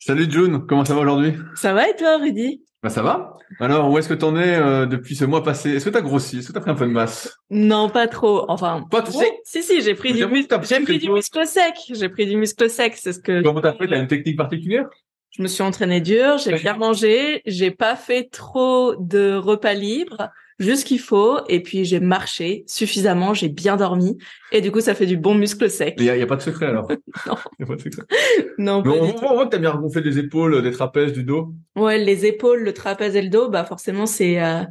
Salut June, comment ça va aujourd'hui? Ça va et toi Rudy? Bah ça va. Alors, où est-ce que t'en es euh, depuis ce mois passé? Est-ce que t'as grossi? Est-ce que t'as pris un peu de masse? Non, pas trop. Enfin, pas trop? Si, si, j'ai pris, du, j'ai pris du muscle sec. J'ai pris du muscle sec, c'est ce que. Comment t'as fait? T'as une technique particulière? Je me suis entraîné dur, j'ai bien mangé, j'ai pas fait trop de repas libres juste ce qu'il faut. Et puis j'ai marché suffisamment, j'ai bien dormi. Et du coup, ça fait du bon muscle sec. Il y, a, pas de secret alors Non. Il y a pas de secret. non. Mais on, voit que t'as bien regonflé les épaules, des trapèzes, du dos. Ouais, les épaules, le trapèze et le dos, bah forcément c'est, euh,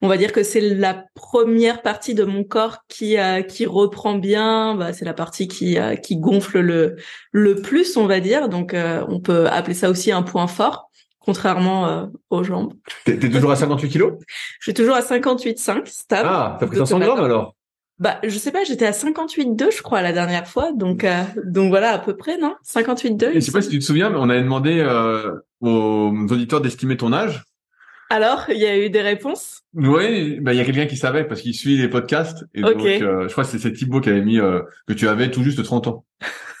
on va dire que c'est la première partie de mon corps qui euh, qui reprend bien. Bah c'est la partie qui euh, qui gonfle le le plus, on va dire. Donc on peut appeler ça aussi un point fort contrairement euh, aux jambes. T'es, toujours à 58 kilos? Je suis toujours à 58,5 stable. Ah, t'as pris 500 grammes alors? Bah, je sais pas, j'étais à 58,2 je crois la dernière fois, donc euh, donc voilà à peu près, non? 58,2. Et je sais pas si tu te souviens, mais on avait demandé euh, aux auditeurs d'estimer ton âge. Alors, il y a eu des réponses? Oui, bah il y a quelqu'un qui savait parce qu'il suit les podcasts et donc je crois que c'est Thibaut qui avait mis que tu avais tout juste 30 ans.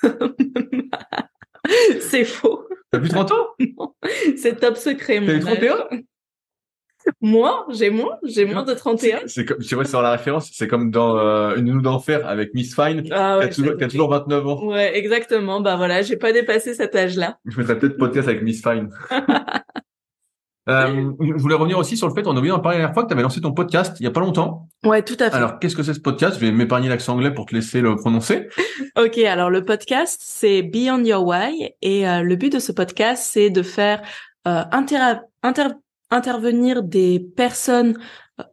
c'est faux. T'as plus 30 ans Non, c'est top secret. T'as eu 31 Moi, j'ai moins, j'ai moins de 31. C'est comme, je sais sur la référence, c'est comme dans euh, Une nuit d'enfer avec Miss Fine, ah ouais, qui, a toujours, 29 ans. Ouais, exactement. Bah voilà, j'ai pas dépassé cet âge-là. Je mettrais peut-être podcast avec Miss Fine. Euh, je voulais revenir aussi sur le fait, on a oublié d'en parler la dernière fois, que tu avais lancé ton podcast il y a pas longtemps. Ouais, tout à fait. Alors, qu'est-ce que c'est ce podcast? Je vais m'épargner l'accent anglais pour te laisser le prononcer. ok, alors le podcast, c'est Beyond Your Why. Et euh, le but de ce podcast, c'est de faire euh, intervenir des personnes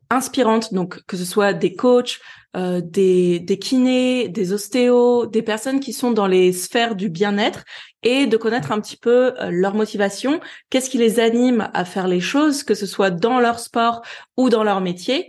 inspirantes, donc que ce soit des coachs, euh, des, des kinés, des ostéos, des personnes qui sont dans les sphères du bien-être et de connaître un petit peu euh, leur motivation, qu'est-ce qui les anime à faire les choses, que ce soit dans leur sport ou dans leur métier?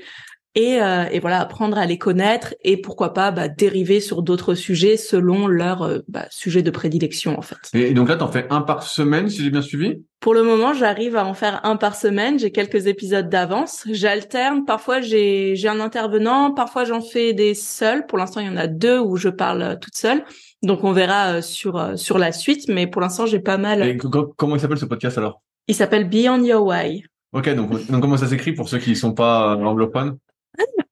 Et, euh, et voilà, apprendre à les connaître et pourquoi pas bah, dériver sur d'autres sujets selon leur euh, bah, sujet de prédilection en fait. Et donc là, t'en fais un par semaine, si j'ai bien suivi? Pour le moment, j'arrive à en faire un par semaine. J'ai quelques épisodes d'avance. J'alterne. Parfois, j'ai j'ai un intervenant. Parfois, j'en fais des seuls. Pour l'instant, il y en a deux où je parle toute seule. Donc on verra euh, sur euh, sur la suite, mais pour l'instant j'ai pas mal. Et comment il s'appelle ce podcast alors? Il s'appelle Beyond Your Why. Ok, donc, donc comment ça s'écrit pour ceux qui ne sont pas anglophones?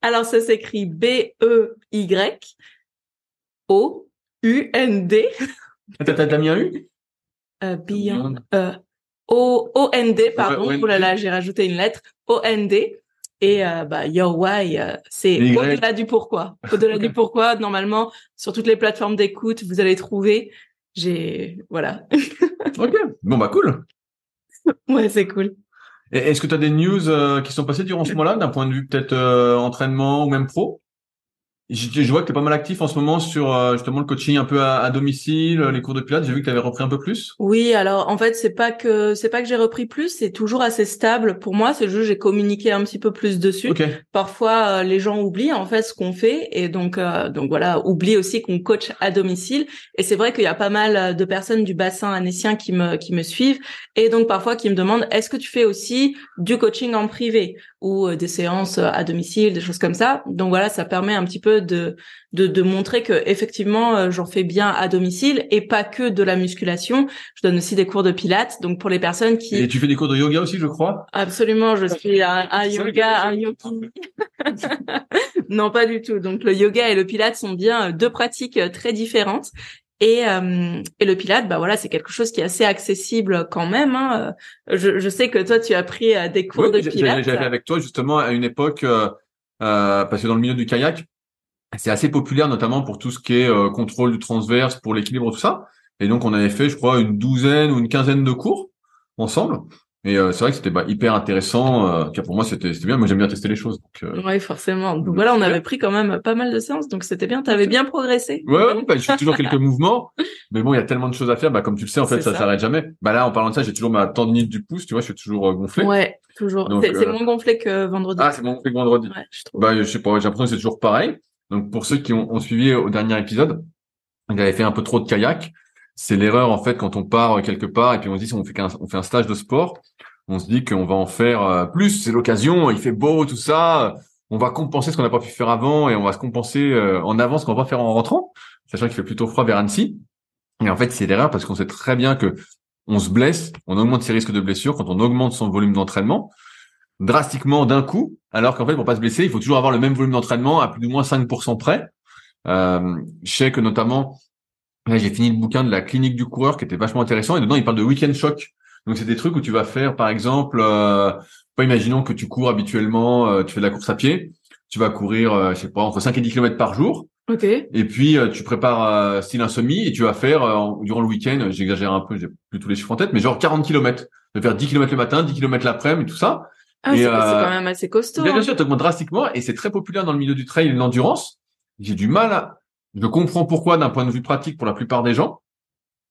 Alors ça s'écrit B E Y O U N D. T'as mis un U euh, Beyond euh, O O N D pardon. oh là là, j'ai rajouté une lettre O N D. Et euh, bah, Your Why, euh, c'est au-delà du pourquoi. Au-delà du pourquoi, normalement, sur toutes les plateformes d'écoute, vous allez trouver. J'ai voilà. ok. Bon bah cool. Ouais, c'est cool. Est-ce que tu as des news euh, qui sont passées durant ce mois-là, d'un point de vue peut-être entraînement ou même pro? Je, je vois que tu es pas mal actif en ce moment sur euh, justement le coaching un peu à, à domicile, les cours de pilates. J'ai vu que tu avais repris un peu plus. Oui, alors en fait, c'est pas que c'est pas que j'ai repris plus, c'est toujours assez stable pour moi. C'est juste j'ai communiqué un petit peu plus dessus. Parfois, euh, les gens oublient en fait ce qu'on fait et donc euh, donc voilà, oublient aussi qu'on coach à domicile. Et c'est vrai qu'il y a pas mal de personnes du bassin annécien qui me qui me suivent et donc parfois qui me demandent est-ce que tu fais aussi du coaching en privé? Ou des séances à domicile, des choses comme ça. Donc voilà, ça permet un petit peu de, de, montrer que effectivement euh, j'en fais bien à domicile et pas que de la musculation. Je donne aussi des cours de pilates. Donc pour les personnes qui et tu fais des cours de yoga aussi, je crois? Absolument, je suis un, yoga, un yogi. non, pas du tout. Donc le yoga et le pilates sont bien deux pratiques très différentes. Et, euh, et le Pilate, bah voilà, c'est quelque chose qui est assez accessible quand même. Hein. Je, je sais que toi, tu as pris des cours de Pilate. J'avais avec toi justement à une époque, euh, parce que dans le milieu du kayak, c'est assez populaire, notamment pour tout ce qui est euh, contrôle du transverse, pour l'équilibre, tout ça. Et donc, on avait fait, je crois, une douzaine ou une quinzaine de cours ensemble. Et euh, c'est vrai que c'était bah, hyper intéressant. Euh, pour moi, c'était bien. Moi, j'aime bien tester les choses. Donc, euh, oui, forcément. Donc voilà, on avait pris quand même pas mal de séances, donc c'était bien. Tu avais bien progressé. Ouais, ouais bah, je fais toujours quelques mouvements, mais bon, il y a tellement de choses à faire. Bah, comme tu le sais, en fait, ça, s'arrête jamais. Bah là, en parlant de ça, j'ai toujours ma tendinite du pouce. Tu vois, je suis toujours gonflé. Ouais, toujours. C'est moins gonflé que vendredi. Ah, c'est moins gonflé que vendredi. Ouais, je trouve. Bah, je sais pas. J'ai l'impression que c'est toujours pareil. Donc pour ceux qui ont, ont suivi au dernier épisode, j'avais fait un peu trop de kayak. C'est l'erreur en fait quand on part quelque part et puis on se dit on fait un, on fait un stage de sport, on se dit qu'on va en faire euh, plus. C'est l'occasion, il fait beau, tout ça. On va compenser ce qu'on n'a pas pu faire avant et on va se compenser euh, en avance ce qu'on va faire en rentrant, sachant qu'il fait plutôt froid vers Annecy. Et en fait, c'est l'erreur parce qu'on sait très bien que on se blesse, on augmente ses risques de blessure quand on augmente son volume d'entraînement drastiquement d'un coup, alors qu'en fait, pour pas se blesser, il faut toujours avoir le même volume d'entraînement à plus ou moins 5% près. Euh, je sais que notamment, là, j'ai fini le bouquin de la clinique du coureur qui était vachement intéressant et dedans, il parle de week-end choc. Donc, c'est des trucs où tu vas faire, par exemple, euh, pas imaginons que tu cours habituellement, euh, tu fais de la course à pied, tu vas courir, euh, je sais pas, entre 5 et 10 km par jour. Ok. Et puis euh, tu prépares euh, style un semi et tu vas faire durant le week-end, j'exagère un peu, j'ai plus tous les chiffres en tête, mais genre 40 km. Tu vas faire 10 km le matin, 10 km l'après-midi, tout ça. Ah, c'est euh, quand même assez costaud. Bien, bien hein. sûr, tu augmentes drastiquement et c'est très populaire dans le milieu du trail et de l'endurance. J'ai du mal à... Je comprends pourquoi d'un point de vue pratique pour la plupart des gens,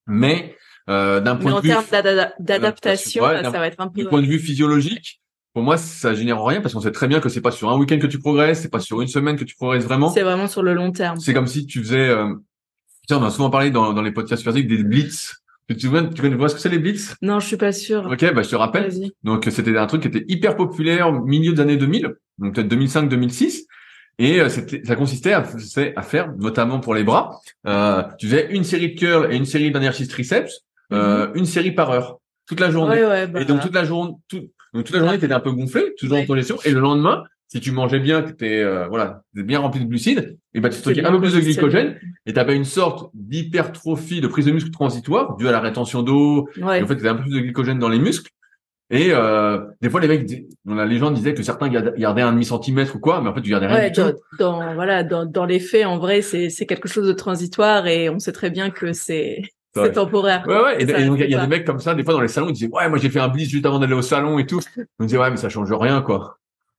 mais euh, d'un point de vue... en termes d'adaptation, ça va être un peu... Du point de vue physiologique, pour moi, ça génère rien parce qu'on sait très bien que c'est pas sur un week-end que tu progresses, c'est pas sur une semaine que tu progresses vraiment. C'est vraiment sur le long terme. C'est comme si tu faisais... Euh... Tiens, on a souvent parlé dans, dans les podcasts physiques des blitz. Tu, tu, tu vois ce que c'est les blitz? Non, je suis pas sûr. Ok, bah je te rappelle. Donc c'était un truc qui était hyper populaire au milieu des années 2000, donc peut-être 2005-2006. Et euh, ça consistait à, à, faire, notamment pour les bras, euh, tu faisais une série de curls et une série d'exercices triceps, euh, mhm. une série par heure, toute la journée. Ouais, ouais, bah... Et donc toute la journée, tout, donc toute la journée, t'étais un peu gonflé, toujours en congestion. Et le lendemain, si tu mangeais bien, que t'étais euh, voilà, bien rempli de glucides, et ben tu stockais un peu plus de glycogène et t'avais une sorte d'hypertrophie de prise de muscle transitoire due à la rétention d'eau. Ouais. Et en fait, t'avais un peu plus de glycogène dans les muscles. Et euh, des fois, les mecs, les gens disaient que certains gardaient un demi centimètre ou quoi, mais en fait, tu gardais rien ouais, du dans, tout. Dans, voilà, dans, dans les faits, en vrai, c'est c'est quelque chose de transitoire et on sait très bien que c'est c'est temporaire. Ouais, ouais. Et, donc, il y a des mecs comme ça, des fois dans les salons, ils disaient, ouais, moi j'ai fait un bliss juste avant d'aller au salon et tout. On disait, ouais, mais ça change rien, quoi.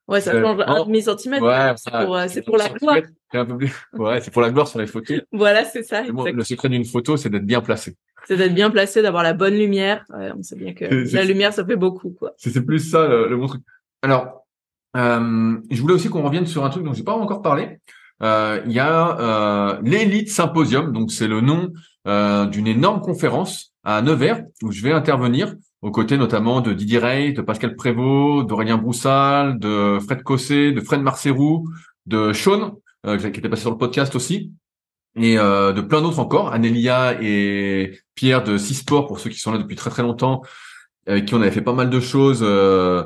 Ouais, ça change un demi centimètre. Ouais, c'est pour, euh, c'est pour la gloire. Un peu plus... Ouais, c'est pour la gloire sur les photos. voilà, c'est ça. le secret d'une photo, c'est d'être bien placé. C'est d'être bien placé, d'avoir la bonne lumière. Ouais, on sait bien que la lumière, ça fait beaucoup, quoi. C'est plus ça le, bon truc. Alors, euh, je voulais aussi qu'on revienne sur un truc dont j'ai pas encore parlé. Euh, il y a euh, l'Elite Symposium, donc c'est le nom euh, d'une énorme conférence à Nevers où je vais intervenir aux côtés notamment de Didier Rey, de Pascal Prévost, d'Aurélien Broussal, de Fred Cossé, de Fred Marcerou, de Sean, euh, qui était passé sur le podcast aussi, et euh, de plein d'autres encore, Anélia et Pierre de Cisport, pour ceux qui sont là depuis très très longtemps, avec qui on avait fait pas mal de choses, euh,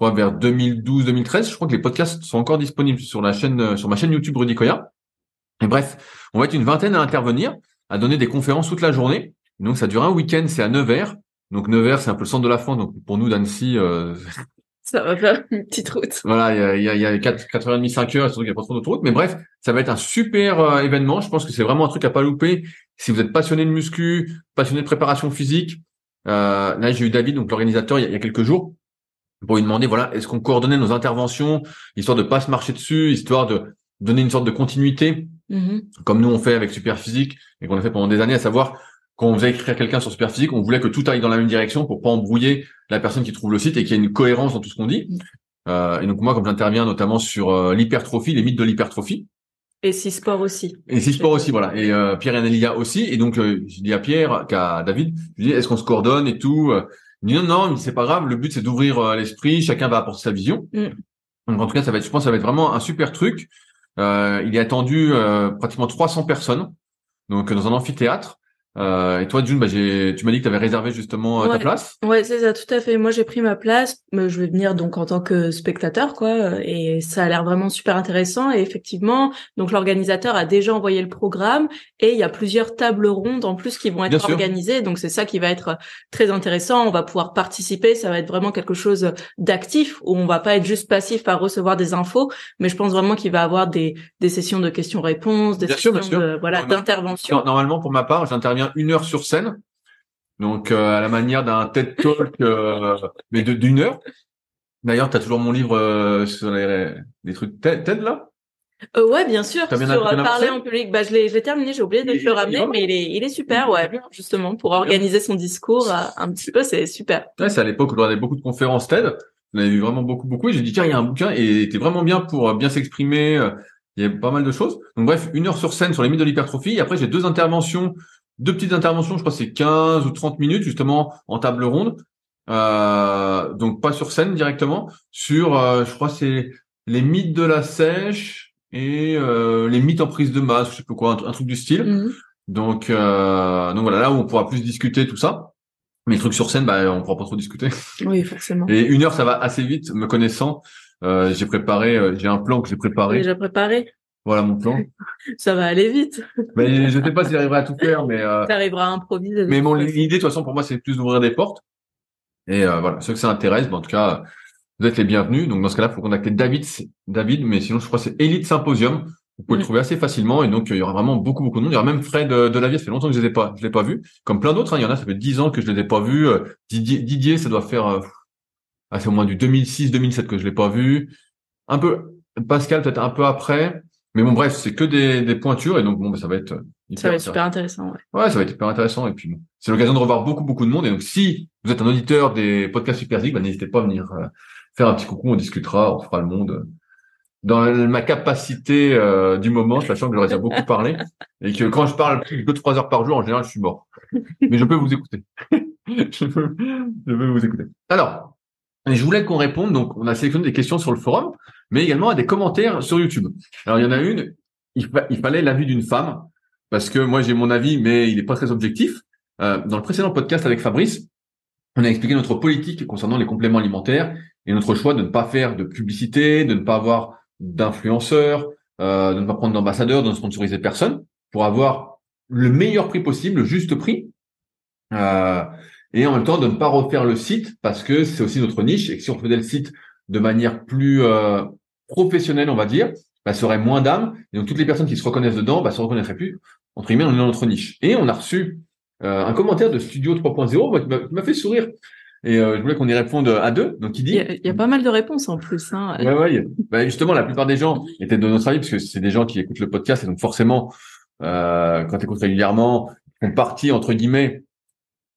vers 2012-2013. Je crois que les podcasts sont encore disponibles sur la chaîne, sur ma chaîne YouTube Rudy Koya. Et bref, on va être une vingtaine à intervenir, à donner des conférences toute la journée. Donc ça dure un week-end, c'est à Nevers. Donc Nevers, c'est un peu le centre de la France. Donc pour nous d'Annecy, euh... ça va faire une petite route. Voilà, il y a, il y a 4, 4h30, 5 heures, surtout qu'il n'y a pas trop d'autoroute. Mais bref, ça va être un super euh, événement. Je pense que c'est vraiment un truc à pas louper. Si vous êtes passionné de muscu, passionné de préparation physique, euh, là j'ai eu David, donc l'organisateur, il, y a quelques jours, pour lui demander, voilà, est-ce qu'on coordonnait nos interventions, histoire de pas se marcher dessus, histoire de donner une sorte de continuité, Mhm. comme nous on fait avec Superphysique et qu'on a fait pendant des années, à savoir quand on faisait écrire quelqu'un sur Superphysique, on voulait que tout aille dans la même direction pour pas embrouiller la personne qui trouve le site et qu'il y ait une cohérence dans tout ce qu'on dit. Euh, et donc moi, comme j'interviens notamment sur euh, l'hypertrophie, les mythes de l'hypertrophie, Et si sport aussi. et c'est sport aussi, voilà. Et euh, Pierre et Anélia aussi. Et donc, euh, je dis à Pierre, qu'à David, je dis, est-ce qu'on se coordonne et tout euh, Il dit, non, non, dit, c'est pas grave. Le but, c'est d'ouvrir l'esprit. Chacun va apporter sa vision. Mm. Donc, en tout cas, ça va être, je pense, ça va être vraiment un super truc. Euh, il est attendu euh, pratiquement 300 personnes. Donc, dans un amphithéâtre. Euh, et toi, June, bah, tu m'as dit que tu avais réservé justement euh, ta place. Ouais, c'est ça, tout à fait. Moi, j'ai pris ma place. mais Je vais venir donc en tant que spectateur, quoi. Et ça a l'air vraiment super intéressant. Et effectivement, donc l'organisateur a déjà envoyé le programme et il y a plusieurs tables rondes en plus qui vont Bien être sûr. organisées. Donc c'est ça qui va être très intéressant. On va pouvoir participer. Ça va être vraiment quelque chose d'actif où on va pas être juste passif à recevoir des infos, mais je pense vraiment qu'il va avoir des des sessions de questions-réponses, des Bien sûr, sessions sûr. de voilà d'intervention. Normalement, pour ma part, j'interviens une heure sur scène. Donc, euh, à la manière d'un TED Talk, euh, mais de- d'une heure. D'ailleurs, tu as toujours mon livre euh, sur les, les trucs TED, TED, là? Euh, ouais, bien sûr. Bien sur parler en public. Bah, je l'ai, je l'ai terminé. J'ai oublié de te le ramener, mais il est, il est super. Ouais, justement pour organiser son discours euh, un petit peu, c'est super. Ouais, c'est à l'époque où on avait beaucoup de conférences TED. On avait vu vraiment beaucoup, beaucoup. Et j'ai dit, tiens, il y a un bouquin et était vraiment bien pour bien s'exprimer. Il y a pas mal de choses. Donc, bref, une heure sur scène sur les mythes de l'hypertrophie. Et après, j'ai deux interventions, deux petites interventions. Je crois que c'est 15 ou 30 minutes, justement, en table ronde. Euh, donc, pas sur scène directement. Sur, euh, je crois, c'est les mythes de la sèche et euh, les mythes en prise de masse, je sais pas quoi, un, un truc du style. Mhm. Donc, euh, donc voilà, là où on pourra plus discuter tout ça. Mais les trucs sur scène, bah, on pourra pas trop discuter. Oui, forcément. Et une heure, ça va assez vite, me connaissant. Euh, j'ai préparé, euh, j'ai un plan que j'ai préparé. Déjà préparé. Voilà mon plan. Ça va aller vite. mais je sais pas si j'arriverai à tout faire, mais euh, T'arriveras à improviser. mais façon. l'idée de toute façon pour moi, c'est plus d'ouvrir des portes. Et euh, voilà, ceux que ça intéresse, bah, en tout cas, vous êtes les bienvenus. Donc dans ce cas-là, il faut contacter David, David, mais sinon je crois que c'est Elite Symposium. Vous pouvez le Mm. trouver assez facilement et donc euh, il y aura vraiment beaucoup beaucoup de monde. Il y aura même Fred euh, de la vie, ça fait longtemps que je les ai pas, je l'ai pas vu. Comme plein d'autres, hein, il y en a, ça fait 10 ans que je les ai pas vus. Euh, Didier, Didier, ça doit faire, euh, ah, c'est au moins du 2006-2007 que je l'ai pas vu. Un peu Pascal peut-être un peu après, mais bon bref, c'est que des, des pointures et donc bon, bah, ça va être euh, hyper Ça va être super intéressant. Ouais. Ouais, ça va être hyper intéressant. Et puis, bon, c'est l'occasion de revoir beaucoup, beaucoup de monde. Et donc, si vous êtes un auditeur des podcasts Super Zik, bah, n'hésitez pas à venir euh, faire un petit coucou, on discutera, on fera le monde euh, dans ma capacité euh, du moment, sachant que j'aurais déjà beaucoup parlé. Et que quand je parle plus de 2-3 heures par jour, en général, je suis mort. Mais je peux vous écouter. je, peux, je peux vous écouter. Alors, je voulais qu'on réponde. Donc, on a sélectionné des questions sur le forum, mais également à des commentaires sur YouTube. Alors, il y en a une, il, fa- il fallait l'avis d'une femme parce que moi j'ai mon avis, mais il n'est pas très objectif. Euh, dans le précédent podcast avec Fabrice, on a expliqué notre politique concernant les compléments alimentaires et notre choix de ne pas faire de publicité, de ne pas avoir d'influenceurs, euh, de ne pas prendre d'ambassadeurs, de ne sponsoriser personne, pour avoir le meilleur prix possible, le juste prix, euh, et en même temps de ne pas refaire le site parce que c'est aussi notre niche et que si on faisait le site de manière plus euh, professionnelle, on va dire, bah, ça aurait moins d'âme. Et donc toutes les personnes qui se reconnaissent dedans, bah, se reconnaîtraient plus. Entre guillemets, on est dans notre niche. Et on a reçu euh, un commentaire de Studio 3.0 moi, qui m'a- qui m'a fait sourire. Et euh, je voulais qu'on y réponde à deux. Donc il dit. Il y, a, il y a pas mal de réponses en plus. Hein. Ouais, ouais. bah, justement, la plupart des gens étaient de notre avis parce que c'est des gens qui écoutent le podcast et donc forcément, euh, quand tu écoutes régulièrement, font partie entre guillemets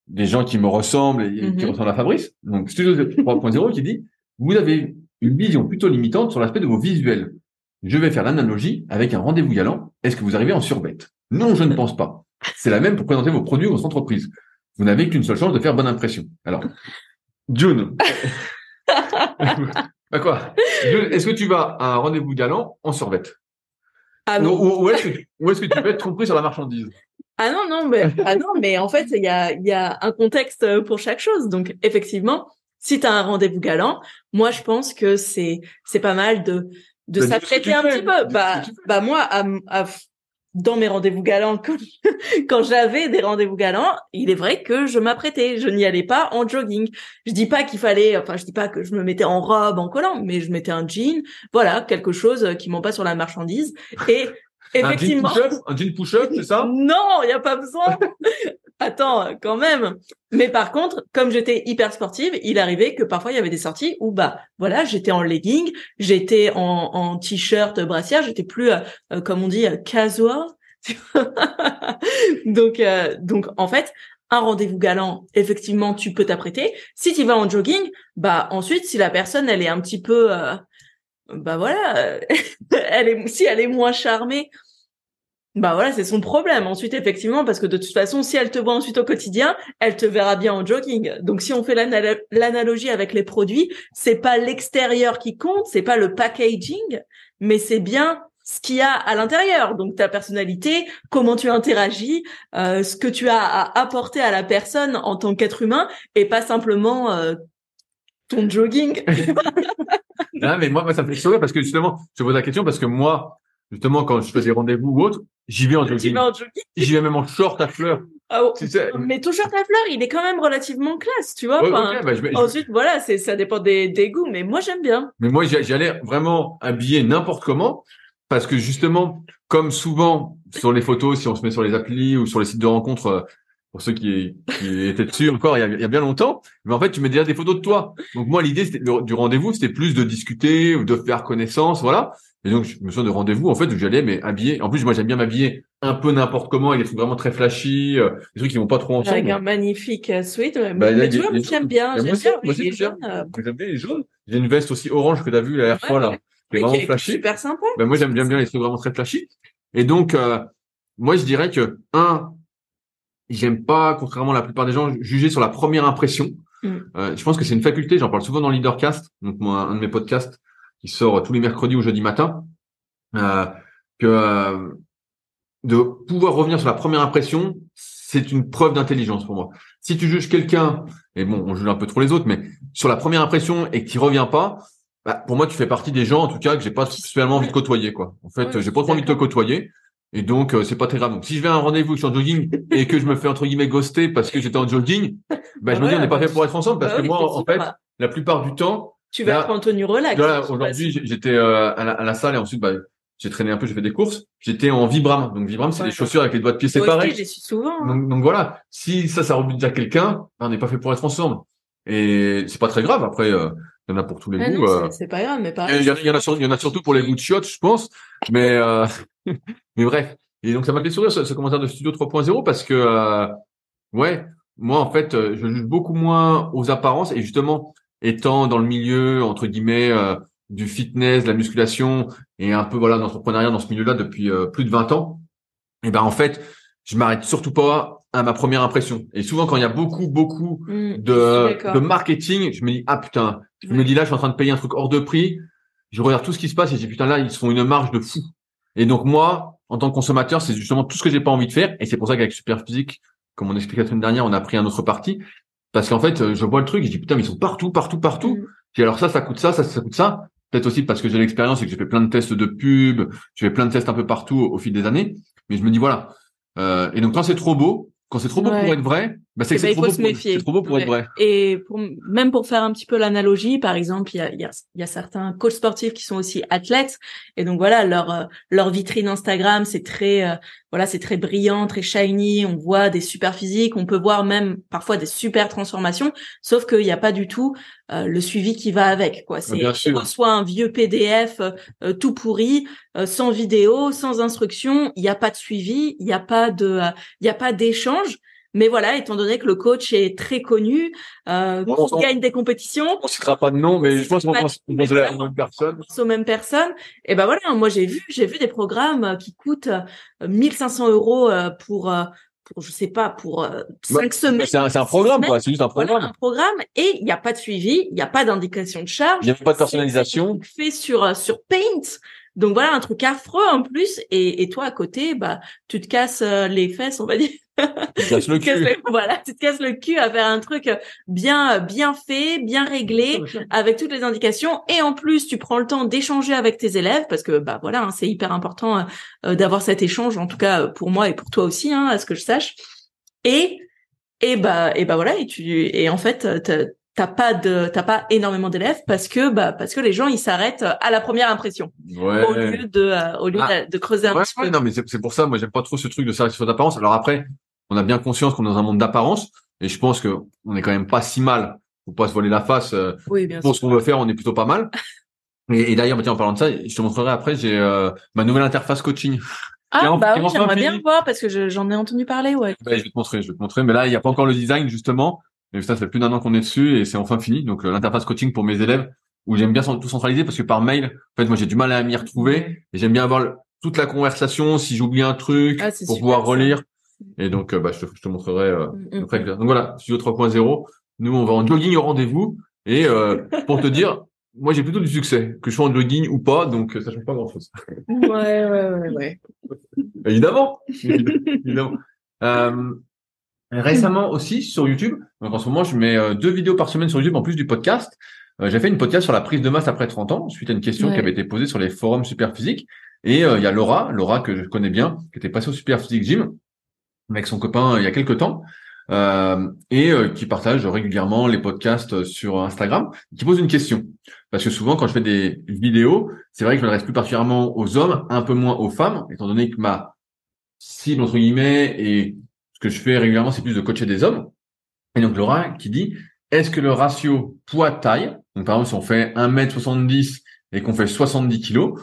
des gens qui me ressemblent et qui Mhm. ressemblent à Fabrice. Donc Studio 3.0 qui dit vous avez une vision plutôt limitante sur l'aspect de vos visuels. Je vais faire l'analogie avec un rendez-vous galant. Est-ce que vous arrivez en surbête Non, je ne pense pas. C'est la même pour présenter vos produits ou votre entreprise. Vous n'avez qu'une seule chance de faire bonne impression. Alors, June. bah quoi June, Est-ce que tu vas à un rendez-vous galant en surbête Ah Ou, non. ou- ou est-ce que, tu- que peux être trompé sur la marchandise? Ah non, non, mais, ah non, mais en fait, il y a, il y a un contexte pour chaque chose. Donc, effectivement, si tu as un rendez-vous galant, moi, je pense que c'est, c'est pas mal de, de s'apprêter un petit peu. Bah, bah, moi, à, à- dans mes rendez-vous galants, quand, quand j'avais des rendez-vous galants, il est vrai que je m'apprêtais. Je n'y allais pas en jogging. Je dis pas qu'il fallait, enfin, je dis pas que je me mettais en robe, en collant, mais je mettais un jean. Voilà, quelque chose qui m'ont pas sur la marchandise. Et effectivement. Un jean push-up, c'est ça? Non, il n'y a pas besoin. attends, quand même. Mais par contre, comme j'étais hyper sportive, il arrivait que parfois il y avait des sorties où bah voilà, j'étais en legging, j'étais en, en t-shirt brassière, j'étais plus euh, euh, comme on dit euh, casual. donc donc en fait, un rendez-vous galant, effectivement, tu peux t'apprêter. Si tu vas en jogging, bah ensuite si la personne elle est un petit peu bah voilà, elle est si elle est moins charmée bah voilà, c'est son problème. Ensuite, effectivement, parce que de toute façon, si elle te voit ensuite au quotidien, elle te verra bien en jogging. Donc, si on fait l'analogie avec les produits, c'est pas l'extérieur qui compte, c'est pas le packaging, mais c'est bien ce qu'il y a à l'intérieur. Donc, ta personnalité, comment tu interagis, euh, ce que tu as à apporter à la personne en tant qu'être humain, et pas simplement euh, ton jogging. non, mais moi, ça me fait sourire parce que justement, je pose la question parce que moi, justement, quand je fais des rendez-vous ou autre, j'y vais en jogging. J'y vais même en short à fleurs. Ah, oh. mais ton short à fleurs, il est quand même relativement classe, tu vois. bah, ensuite, voilà, c'est ça dépend des, des goûts, mais moi j'aime bien. Mais moi, j'allais vraiment habiller n'importe comment, parce que justement, comme souvent sur les photos, si on se met sur les applis ou sur les sites de rencontres, euh, pour ceux qui, qui étaient dessus encore il y, a, il y, a, bien longtemps, mais en fait, tu mets déjà des photos de toi. Donc moi, l'idée du rendez-vous, c'était plus de discuter ou de faire connaissance, voilà. Et donc, je me souviens de rendez-vous, en fait, où j'allais, mais habillé. En plus, moi, j'aime bien m'habiller un peu n'importe comment, avec des trucs vraiment très flashy, euh, des trucs qui vont pas trop ensemble. Avec un magnifique euh, sweat. Bah, mais, tu vois, j'aime bien. J'aime bien. Moi aussi, j'aime bien les jaunes. J'ai une veste aussi orange que tu as vu la dernière fois, là. Qui est vraiment flashy. Super sympa. Ben, moi, j'aime bien bien les trucs vraiment très flashy. Et donc, euh, moi, je dirais que, un, j'aime pas, contrairement à la plupart des gens, juger sur la première impression. Mm. Euh, je pense que c'est une faculté, j'en parle souvent dans Leadercast, donc moi, un de mes podcasts qui sort tous les mercredis ou jeudi matin, euh, que euh, de pouvoir revenir sur la première impression, c'est une preuve d'intelligence pour moi. Si tu juges quelqu'un, et bon, on juge un peu trop les autres, mais sur la première impression et que tu reviens pas, bah, pour moi, tu fais partie des gens, en tout cas, que j'ai pas spécialement envie de côtoyer, quoi. En fait, j'ai pas trop envie de te côtoyer. Et donc, euh, c'est pas très grave. Donc, si je vais à un rendez-vous, je suis en jogging et que je me fais entre guillemets ghoster parce que j'étais en jogging, bah, je me dis, on n'est pas fait pour être ensemble parce bah que moi, en fait, la plupart du temps, tu vas être en tenue relax. aujourd'hui, j'étais euh, à, la, salle et ensuite, bah, j'ai traîné un peu, j'ai fait des courses. J'étais en Vibram. Donc, Vibram, c'est des chaussures avec les doigts de pied séparés. Suis souvent. Hein. Donc, voilà. Si ça, ça rebute déjà quelqu'un, bah, on n'est pas fait pour être ensemble. Et c'est pas très grave. Après, euh, il y en a pour tous les goûts. Euh... C'est pas grave, mais pareil. Il y, en a, il y en a surtout pour les goûts de chiottes, je pense. Mais, euh... mais bref. Et donc ça m'a fait sourire ce, commentaire de Studio 3.0 parce que euh, ouais, moi en fait, euh, je juge beaucoup moins aux apparences et justement étant dans le milieu entre guillemets euh, du fitness, de la musculation et un peu voilà d'entrepreneuriat dans ce milieu-là depuis plus de 20 ans, et ben en fait, je m'arrête surtout pas à ma première impression. Et souvent quand il y a beaucoup beaucoup mmh, de, de marketing, je me dis ah putain, je me dis là je suis en train de payer un truc hors de prix, je regarde tout ce qui se passe et je dis putain là ils se font une marge de fou. Et donc moi, en tant que consommateur, c'est justement tout ce que j'ai pas envie de faire. Et c'est pour ça qu'avec Superphysique, comme on expliquait la semaine dernière, on a pris un autre parti. Parce qu'en fait, euh, je vois le truc, je dis putain, mais ils sont partout, partout, partout. Mm. Puis alors ça, ça coûte ça, ça, ça coûte ça. Peut-être aussi parce que j'ai l'expérience et que j'ai fait plein de tests de pub, j'ai fait plein de tests un peu partout au, fil des années. Mais je me dis voilà. Euh, et donc quand c'est trop beau, quand c'est trop beau pour être vrai, bah c'est que eh ben, c'est trop, beau pour être vrai. Et pour, même pour faire un petit peu l'analogie, par exemple, il y a, y, a, y a certains coachs sportifs qui sont aussi athlètes, et donc voilà leur euh, leur vitrine Instagram, c'est très euh, voilà, c'est très brillant, très shiny. On voit des super physiques, on peut voir même parfois des super transformations, sauf qu'il n'y a pas du tout euh, le suivi qui va avec. Quoi, c'est soit un vieux PDF tout pourri, sans vidéo, sans instruction. Il n'y a pas de suivi, il n'y a pas de, il y a pas d'échange. Mais voilà, étant donné que le coach est très connu, euh, on, gagne des compétitions. On citera pas de nom, mais je pense qu'on pense, aux mêmes personnes. Aux mêmes personnes. Et ben voilà, moi j'ai vu, j'ai vu des programmes qui coûtent 1500 euh, euros euh, pour pour je sais pas pour cinq bah, semaines. C'est un, programme quoi, c'est juste un programme. un programme et il n'y a pas de suivi, il n'y a pas d'indication de charge. Il n'y a pas de personnalisation. Fait sur sur Paint. Donc voilà un truc affreux en plus et, et toi à côté bah tu te casses les fesses on va dire tu te casses le cul. voilà, tu te casses le cul à faire un truc bien bien fait, bien réglé, avec toutes les indications. Et en plus, tu prends le temps d'échanger avec tes élèves parce que bah voilà, hein, c'est hyper important euh, d'avoir cet échange, en tout cas pour moi et pour toi aussi, hein, à ce que je sache. Et et bah et bah voilà, et tu et en fait t'as pas de t'as pas énormément d'élèves parce que bah parce que les gens ils s'arrêtent à la première impression ouais. au lieu de euh, au lieu ah. de, creuser un ouais, non mais c'est pour ça moi j'aime pas trop ce truc de service d'apparence alors après on a bien conscience qu'on est dans un monde d'apparence. Et je pense que on est quand même pas si mal. Faut pas se voler la face. euh, Oui, bien pour ce qu'on veut faire, on est plutôt pas mal. Et, et d'ailleurs, bah, tiens, en parlant de ça, je te montrerai après, j'ai euh, ma nouvelle interface coaching. Ah, bah oui, j'aimerais bien voir parce que je- j'en ai entendu parler, ouais. Ouais, je vais te montrer, je vais te montrer. Mais là, il n'y a pas encore le design, justement. Mais ça, ça fait plus d'un an qu'on est dessus et c'est enfin fini. Donc, euh, l'interface coaching pour mes élèves, où j'aime bien tout centraliser parce que par mail, en fait, moi, j'ai du mal à m'y retrouver et j'aime bien avoir toute la conversation. Si j'oublie un truc, Ah, pour super, pouvoir relire. Et donc, euh, bah, je te, je te montrerai euh, Mm, mm. Donc voilà, Studio 3.0. Nous, on va en jogging au rendez-vous. Et euh, pour te dire, moi, j'ai plutôt du succès, que je sois en jogging ou pas, donc ça change pas grand-chose. Ouais, ouais, ouais, ouais. Évidemment, évidemment. Euh, récemment aussi sur YouTube. Donc en ce moment, je mets deux vidéos par semaine sur YouTube en plus du podcast. Euh, j'ai fait une podcast sur la prise de masse après 30 ans suite à une question Ouais. qui avait été posée sur les forums Superphysique. Et euh, il y a Laura, Laura que je connais bien, qui était passée au Superphysique Gym avec son copain euh, il y a quelques temps. euh, et euh, qui partage régulièrement les podcasts sur Instagram, qui pose une question. Parce que souvent, quand je fais des vidéos, c'est vrai que je m'adresse plus particulièrement aux hommes, un peu moins aux femmes, étant donné que ma cible, entre guillemets, et ce que je fais régulièrement, c'est plus de coacher des hommes. Et donc, Laura qui dit, est-ce que le ratio poids-taille, donc par exemple, si on fait 1m70 et qu'on fait 70 kg,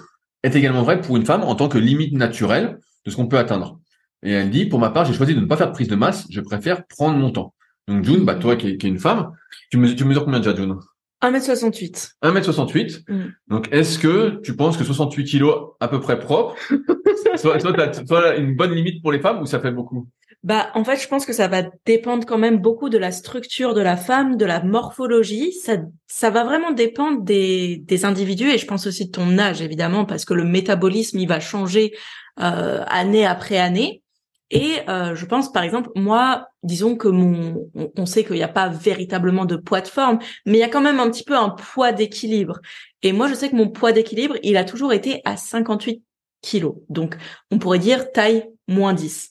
est également vrai pour une femme en tant que limite naturelle de ce qu'on peut atteindre? Et elle dit, pour ma part, j'ai choisi de ne pas faire de prise de masse, je préfère prendre mon temps. Donc, June, bah, toi qui es, qui es une femme, tu mesures, tu mesures combien déjà, June? 1m68. 1m68. Mm. Donc, est-ce que tu penses que 68 kilos à peu près propre, soit, soit, soit une bonne limite pour les femmes ou ça fait beaucoup? Bah, en fait, je pense que ça va dépendre quand même beaucoup de la structure de la femme, de la morphologie. Ça, ça va vraiment dépendre des, des individus et je pense aussi de ton âge, évidemment, parce que le métabolisme, il va changer euh, année après année. Et euh, je pense, par exemple, moi, disons que mon, on, sait qu'il n'y a pas véritablement de poids de forme, mais il y a quand même un petit peu un poids d'équilibre. Et moi, je sais que mon poids d'équilibre, il a toujours été à 58 kilos. Donc, on pourrait dire taille moins 10.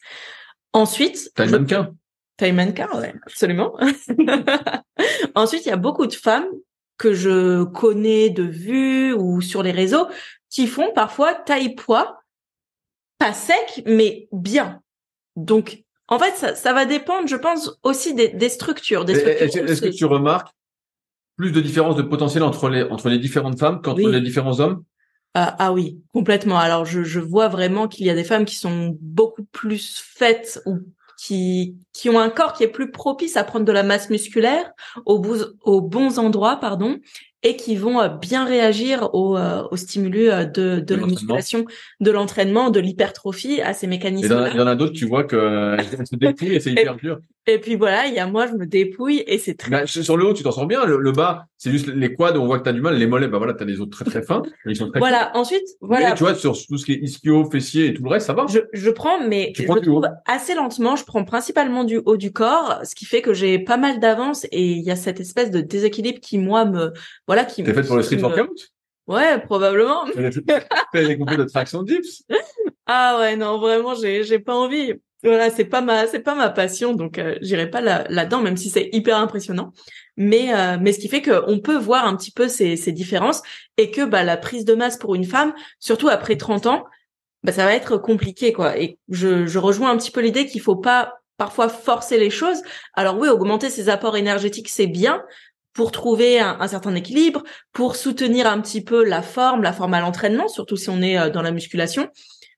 Ensuite, T'as une je- mannequin taille mannequin, ouais, absolument. Ensuite, il y a beaucoup de femmes que je connais de vue ou sur les réseaux qui font parfois taille poids, pas sec, mais bien. Donc, en fait, ça, ça va dépendre, je pense, aussi des, des structures. Des structures Est-ce que tu remarques plus de différences de potentiel entre les, entre les différentes femmes qu'entre Oui. les différents hommes? Ah, ah oui, complètement. Alors je, je vois vraiment qu'il y a des femmes qui sont beaucoup plus faites ou qui, qui ont un corps qui est plus propice à prendre de la masse musculaire aux, aux bons endroits, pardon, et qui vont euh, bien réagir aux, euh, aux stimulus euh, de, de De la musculation, de l'entraînement, de l'hypertrophie, à ces Et il y en a- d'autres, tu vois que se dépouillent et c'est hyper dur. Et puis voilà, il y a moi, je me dépouille et c'est très Bah, sur le haut, tu t'en sors bien. Le, le bas, c'est juste les quads, on voit que t'as du mal. Les mollets, bah voilà, t'as des os très très fins. Ils sont très voilà. Ensuite, voilà. Mais tu vois, sur tout ce qui est ischio, fessier et tout le reste, ça va. Je, je prends, mais Tu je prends trouve assez lentement. Je prends principalement du haut du corps, ce qui fait que j'ai pas mal d'avance et il y a cette espèce de déséquilibre qui moi me, voilà, qui. T'es faite pour le street workout? Ouais, probablement. T'as des compos de traction dips Ah ouais, non, vraiment, j'ai, j'ai pas envie. Voilà, c'est pas ma, c'est pas ma passion, donc euh, j'irai pas là, là-dedans, même si c'est hyper impressionnant. Mais, euh, mais ce qui fait qu'on peut voir un petit peu ces, ces différences et que bah la prise de masse pour une femme, surtout après 30 ans, bah ça va être compliqué quoi. Et je, je rejoins un petit peu l'idée qu'il faut pas parfois forcer les choses. Alors oui, augmenter ses apports énergétiques c'est bien pour trouver un, un certain équilibre, pour soutenir un petit peu la forme, la forme à l'entraînement, surtout si on est euh, dans la musculation.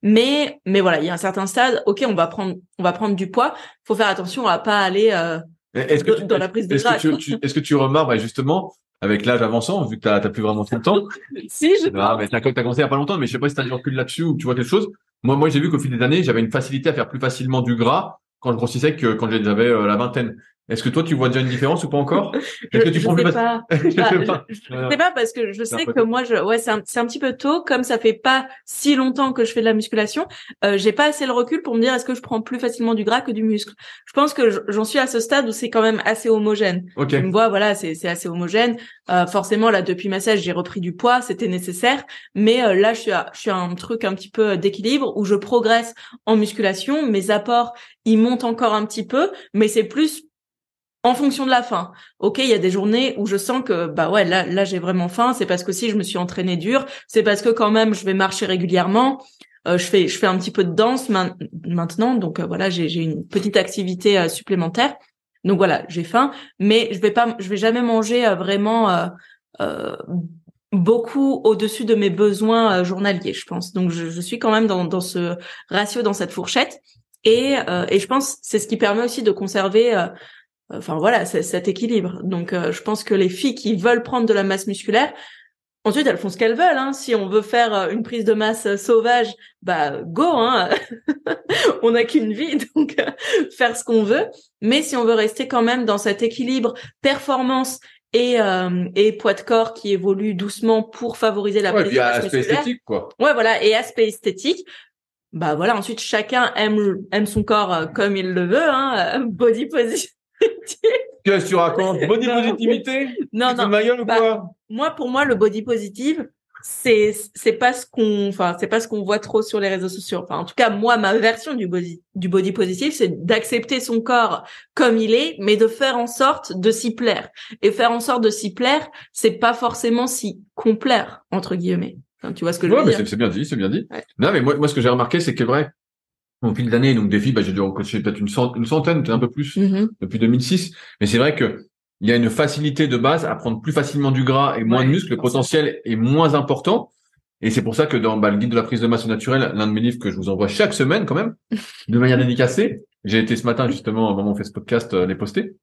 Mais mais voilà, il y a un certain stade. Ok, on va prendre on va prendre du poids. Faut faire attention à pas aller. euh, Est-ce que Dans- tu, dans la prise de est-ce que tu, tu- est-ce que tu remarques, bah, justement, avec l'âge avançant, vu que t'as, t'as plus vraiment tout le temps, Si je Ah, mais t'as, t'as commencé il y a pas longtemps, mais je sais pas si t'as du recul là-dessus ou tu vois quelque chose. Moi, moi, j'ai vu qu'au fil des années, j'avais une facilité à faire plus facilement du gras quand je grossissais que quand j'avais euh, la vingtaine. Est-ce que toi, tu vois déjà une différence ou pas encore je, Est-ce que tu je prends sais plus pas. Je Ah, sais pas. je- je sais pas parce que je sais que moi je ouais c'est un, un petit peu tôt comme ça fait pas si longtemps que je fais de la musculation euh, j'ai pas assez le recul pour me dire est-ce que je prends plus facilement du gras que du muscle? Je pense que j'en suis à ce stade où c'est quand même assez homogène. Ok. tu me vois voilà c'est c'est assez homogène. Euh, forcément là depuis ma sèche j'ai repris du poids c'était nécessaire. Mais euh, là je suis à, je suis à un truc un petit peu d'équilibre où je progresse en musculation. Mes apports ils montent encore un petit peu mais c'est plus en fonction de la faim. Ok, il y a des journées où je sens que bah ouais là là j'ai vraiment faim. C'est parce que si je me suis entraînée dur, c'est parce que quand même je vais marcher régulièrement. je fais je fais un petit peu de danse maintenant, donc voilà, j'ai une petite activité supplémentaire. Donc voilà, j'ai faim, mais je vais pas, je vais jamais manger vraiment beaucoup au-dessus de mes besoins journaliers, je pense. Donc je, je, suis quand même dans, dans ce ratio, dans cette fourchette. Et, et je pense c'est ce qui permet aussi de conserver Enfin voilà, c'est cet équilibre. Donc euh, je pense que les filles qui veulent prendre de la masse musculaire, ensuite elles font ce qu'elles veulent. Hein. Si on veut faire euh, une prise de masse euh, sauvage, bah go. Hein. on n'a qu'une vie, donc faire ce qu'on veut. Mais si on veut rester quand même dans cet équilibre performance et, et poids de corps qui évolue doucement pour favoriser la ouais, prise de masse aspect esthétique quoi. Ouais voilà et aspect esthétique. Bah voilà ensuite chacun aime aime son corps comme il le veut hein body position Qu'est-ce que tu racontes Body positivité? Non, non. Ma gueule ou Bah, quoi? Moi, pour moi, le body positive, c'est c'est pas ce qu'on, enfin, c'est pas ce qu'on voit trop sur les réseaux sociaux. Enfin, en tout cas, moi, ma version du body du body positive, c'est d'accepter son corps comme il est, mais de faire en sorte de s'y plaire. Et faire en sorte de s'y plaire, c'est pas forcément s'y complaire entre guillemets. Enfin, tu vois ce que je veux mais dire? c'est- c'est bien dit, c'est bien dit. Ouais. Non, mais moi, moi, ce que j'ai remarqué, c'est que vrai, au fil d'années, donc des filles, bah, j'ai dû en coacher peut-être une centaine, une centaine, peut-être un peu plus, Mhm. depuis 2006. Mais c'est vrai que il y a une facilité de base à prendre plus facilement du gras et moins Ouais, de muscles. Le potentiel est moins important. Et c'est pour ça que dans bah, le guide de la prise de masse naturelle, l'un de mes livres que je vous envoie chaque semaine quand même, de manière dédicacée, j'ai été ce matin justement, où on fait ce podcast, euh, les poster.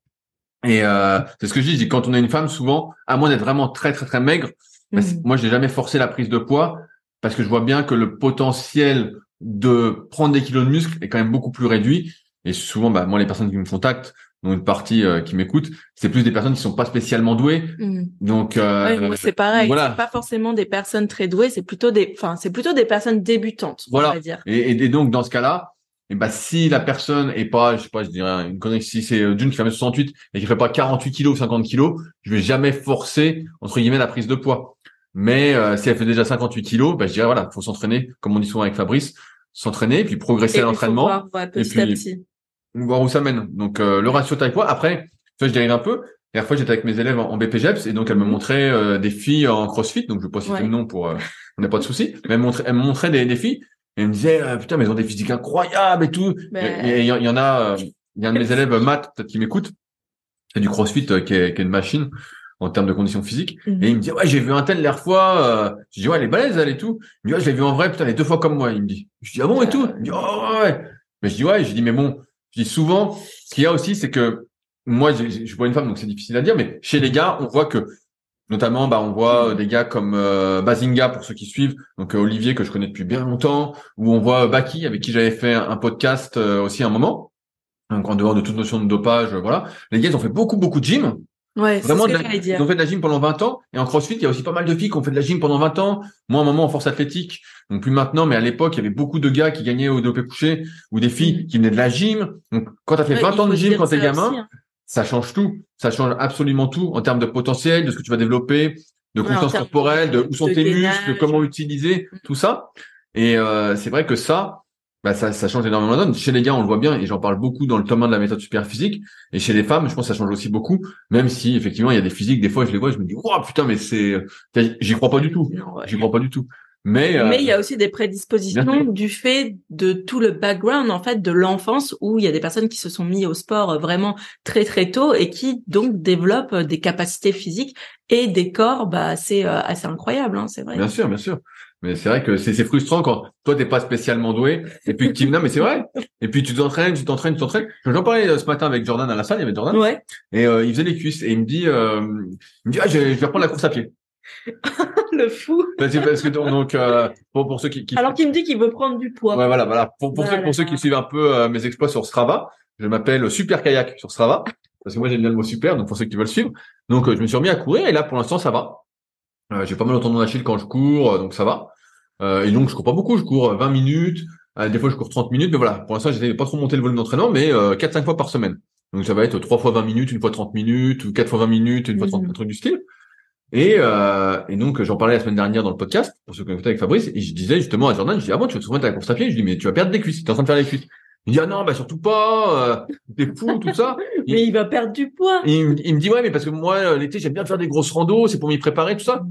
Et euh, c'est ce que je dis, je dis quand on est une femme, souvent, à moins d'être vraiment très très très maigre, bah, Mhm. moi j'ai jamais forcé la prise de poids parce que je vois bien que le potentiel de prendre des kilos de muscles est quand même beaucoup plus réduit. Et souvent, bah, moi les personnes qui me contactent, dont une partie euh, qui m'écoute, c'est plus des personnes qui sont pas spécialement douées. Mhm. Donc euh, c'est pareil. voilà. C'est pas forcément des personnes très douées, c'est plutôt des, enfin, c'est plutôt des personnes débutantes, Voilà. on va dire. Et, donc dans ce cas-là, et bah si la personne est pas, je sais pas, je dirais une connerie, si c'est euh, d'une qui fait 68 et qui fait pas 48 kilos ou 50 kilos, je vais jamais forcer entre guillemets la prise de poids. Mais euh, si elle fait déjà 58 kilos, bah je dirais voilà, faut s'entraîner, comme on dit souvent avec Fabrice, s'entraîner puis progresser Et à puis, l'entraînement, voir, ouais, petit à puis- petit. voir où ça mène. Donc euh, le ratio taille poids. Après, tu vois, je dérive un peu. La dernière fois, j'étais avec mes élèves en, en BPGEPS et donc elles me montraient euh, des filles en CrossFit. Donc je vais pas citer Ouais. le nom pour, euh, on n'a pas de souci. Mais elles me montraient, elles me montraient des, des filles et elles me disaient euh, putain, mais elles ont des physiques incroyables et tout. Ben- Et et il y, en- il y en a, euh, il y a un de mes élèves, Matt, peut-être qui m'écoute, c'est du CrossFit euh, qui, est, qui est une machine en termes de conditions physiques. Mhm. Et il me dit ouais, j'ai vu un tel l'air fois. Euh... Je dis ouais, elle est balèze elle et tout. Il me dit ouais, je l'ai vu en vrai, putain, elle est deux fois comme moi. Il me dit. Je dis ah bon et tout? Il me dit oh ouais, ouais. Mais je dis ouais, je dis mais bon, je dis souvent, ce qu'il y a aussi, c'est que moi, je vois une femme, donc c'est difficile à dire, mais chez les gars, on voit que, notamment, bah, on voit euh, des gars comme euh, Bazinga pour ceux qui suivent, donc euh, Olivier que je connais depuis bien longtemps, ou on voit euh, Baki avec qui j'avais fait un podcast euh, aussi à un moment. Donc en dehors de toute notion de dopage, voilà. Les gars, ils ont fait beaucoup, beaucoup de gym. Ouais, c'est Vraiment, ce de la- dire. ils ont fait de la gym pendant 20 ans. Et en CrossFit, il y a aussi pas mal de filles qui ont fait de la gym pendant 20 ans. Moi, à un moment, en force athlétique, donc plus maintenant, mais à l'époque, il y avait beaucoup de gars qui gagnaient au dopé couché ou des filles Mhm. qui venaient de la gym. Donc, quand tu as fait Ouais, 20 il ans de gym quand t'es gamin, aussi, hein. ça change tout. Ça change absolument tout en termes de potentiel, de ce que tu vas développer, de Ouais, en conscience corporelle, de de- où sont de tes muscles, comment utiliser, Mm. tout ça. Et euh, c'est vrai que ça, bah, ça, ça change énormément la donne. Chez les gars, on le voit bien, et j'en parle beaucoup dans le tome 1 de la méthode super physique. Et chez les femmes, je pense que ça change aussi beaucoup, même si effectivement il y a des physiques, des fois je les vois, je me dis, oh putain, mais c'est, j'y crois pas du tout, j'y crois pas du tout. Mais, euh, Mais il y a aussi des prédispositions du fait de tout le background en fait de l'enfance où il y a des personnes qui se sont mis au sport vraiment très très tôt et qui donc développent des capacités physiques et des corps bah assez euh, assez incroyables hein, c'est vrai. Bien sûr, bien sûr. Mais c'est vrai que c'est c'est frustrant quand toi t'es pas spécialement doué et puis tu non mais c'est vrai. Et puis tu t'entraînes, tu t'entraînes, tu t'entraînes. J'en parlais euh, ce matin avec Jordan à la salle, il y avait Jordan Ouais. et euh, il faisait les cuisses et il me dit euh, il me dit ah je, je vais reprendre la course à pied. le fou. Parce que, parce que donc, euh, pour pour ceux qui, qui Alors qu'il me dit qu'il veut prendre du poids. ouais voilà voilà pour pour Voilà. ceux pour ceux qui suivent un peu euh, mes exploits sur Strava, je m'appelle Super Kayak sur Strava parce que moi j'aime bien le mot super donc pour ceux qui veulent suivre. Donc euh, je me suis remis à courir et là pour l'instant ça va. J'ai pas mal au tendon d'Achille quand je cours donc ça va. Euh, et donc je cours pas beaucoup, je cours euh, 20 minutes, euh, des fois je cours 30 minutes mais voilà, pour l'instant j'essaie de pas trop monter le volume d'entraînement mais euh, 4 5 fois par semaine. Donc ça va être 3 fois 20 minutes, une fois 30 minutes ou 4 fois 20 minutes, une fois 30 Mhm. un truc du style. Et, euh, et donc j'en parlais la semaine dernière dans le podcast pour ceux qui ont écouté avec Fabrice et je disais justement à Jordan, je dis ah bon tu vas te remettre à la course à pied, je dis mais tu vas perdre des cuisses, t'es en train de faire les cuisses. Il dit ah non bah surtout pas, euh, t'es fou tout ça. Mais il va perdre du poids. Il, me- il me dit ouais mais parce que moi euh, l'été j'aime bien faire des grosses randos, c'est pour m'y préparer tout ça.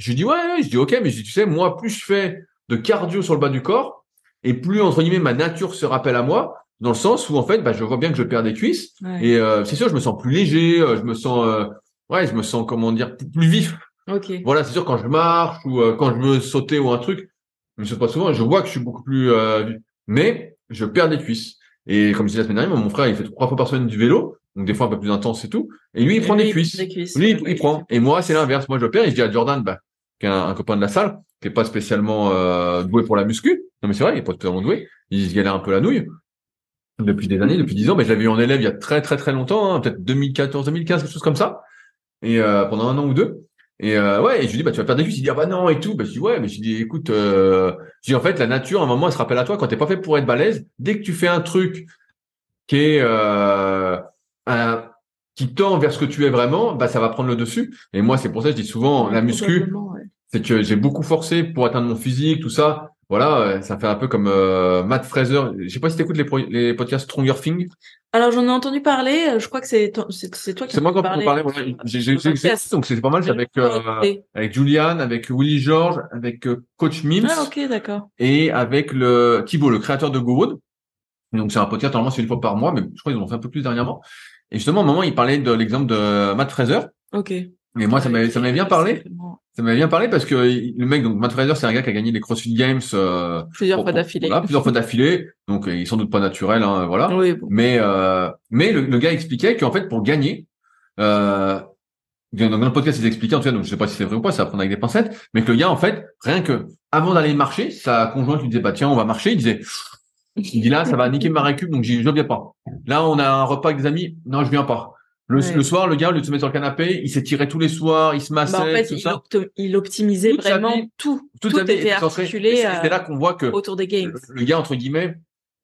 Je lui dis ouais, ouais, je dis ok mais je dis tu sais moi plus je fais de cardio sur le bas du corps et plus entre guillemets ma nature se rappelle à moi, dans le sens où en fait, bah, je vois bien que je perds des cuisses Ouais. et euh, c'est sûr, je me sens plus léger, euh, je me sens, euh, ouais, je me sens comment dire plus- vif. Ok. Voilà, c'est sûr quand je marche ou euh, quand je veux sauter ou un truc, je me saute pas souvent, je vois que je suis beaucoup plus euh, mais je perds des cuisses. Et comme je disais la semaine dernière, mon frère il fait trois fois par semaine du vélo, donc des fois un peu plus intense et tout, et lui il prend Lui, des cuisses. des cuisses. Lui, il, Ouais, il prend. Et moi, c'est l'inverse. Moi, je perds et je dis à Jordan, bah, qui est un, un copain de la salle, qui est pas spécialement euh, doué pour la muscu. Non, mais c'est vrai, il est pas totalement doué. Il se galère un peu la nouille. Depuis des années, depuis dix ans, mais je l'avais eu en élève il y a très très très longtemps, hein, peut-être 2014, 2015, quelque chose comme ça. Et euh, pendant un an ou deux. Et euh, ouais, et je lui dis bah tu vas perdre des cuisses. Il dit ah bah non et tout. Bah je dis ouais, mais je dis écoute, euh... je dis en fait la nature à un moment elle se rappelle à toi quand t'es pas fait pour être balèze. Dès que tu fais un truc qui est euh, un- qui tend vers ce que tu es vraiment, bah ça va prendre le dessus. Et moi c'est pour ça que je dis souvent la muscu. C'est que j'ai beaucoup forcé pour atteindre mon physique, tout ça. Voilà, euh, ça fait un peu comme euh, Matt Fraser. Je sais pas si t'écoutes les, pro- les podcasts Stronger Thing. Alors j'en ai entendu parler. euh, Je crois que c'est c'est c'est toi qui. C'est moi qui en parler. voilà. J'ai j'ai- j'ai- Podcast. donc c'est pas mal. C'est avec euh, avec Julian, avec Willy George, avec euh, Coach Mims Ah ok d'accord. et avec le Thibaut, le créateur de GoWood. Donc c'est un podcast normalement c'est une fois par mois, mais je crois qu'ils ont fait un peu plus dernièrement. Et justement, à un moment, il parlait de l'exemple de Matt Fraser. Ok. Et moi, ça m'avait ça m'avait bien parlé. Ça m'avait bien parlé parce que le mec, donc Matt Fraser, c'est un gars qui a gagné les CrossFit Games euh, Plusieurs pour- fois d'affilée. voilà, plusieurs fois d'affilée. Donc euh, il est sans doute pas naturel, hein, voilà. Oui bon. Mais euh, mais le, le gars expliquait qu'en fait pour gagner, euh, dans le podcast ils expliquaient en tout cas, donc je sais pas si c'est vrai ou pas, ça va prendre avec des pincettes, mais que le gars en fait rien que avant d'aller marcher, sa conjointe lui disait bah tiens on va marcher, il disait il dit là ça va niquer ma récup donc je viens pas. Là on a un repas avec des amis, non je viens pas. Le, Ouais. le soir le gars au lieu de se mettre sur le canapé, il s'étirait tous les soirs, il se massait, Bah, en fait, tout il, ça. il optimisait Toute vraiment vie, tout. Tout vie était articulé c'est euh, là qu'on voit que autour des games. le, le gars entre guillemets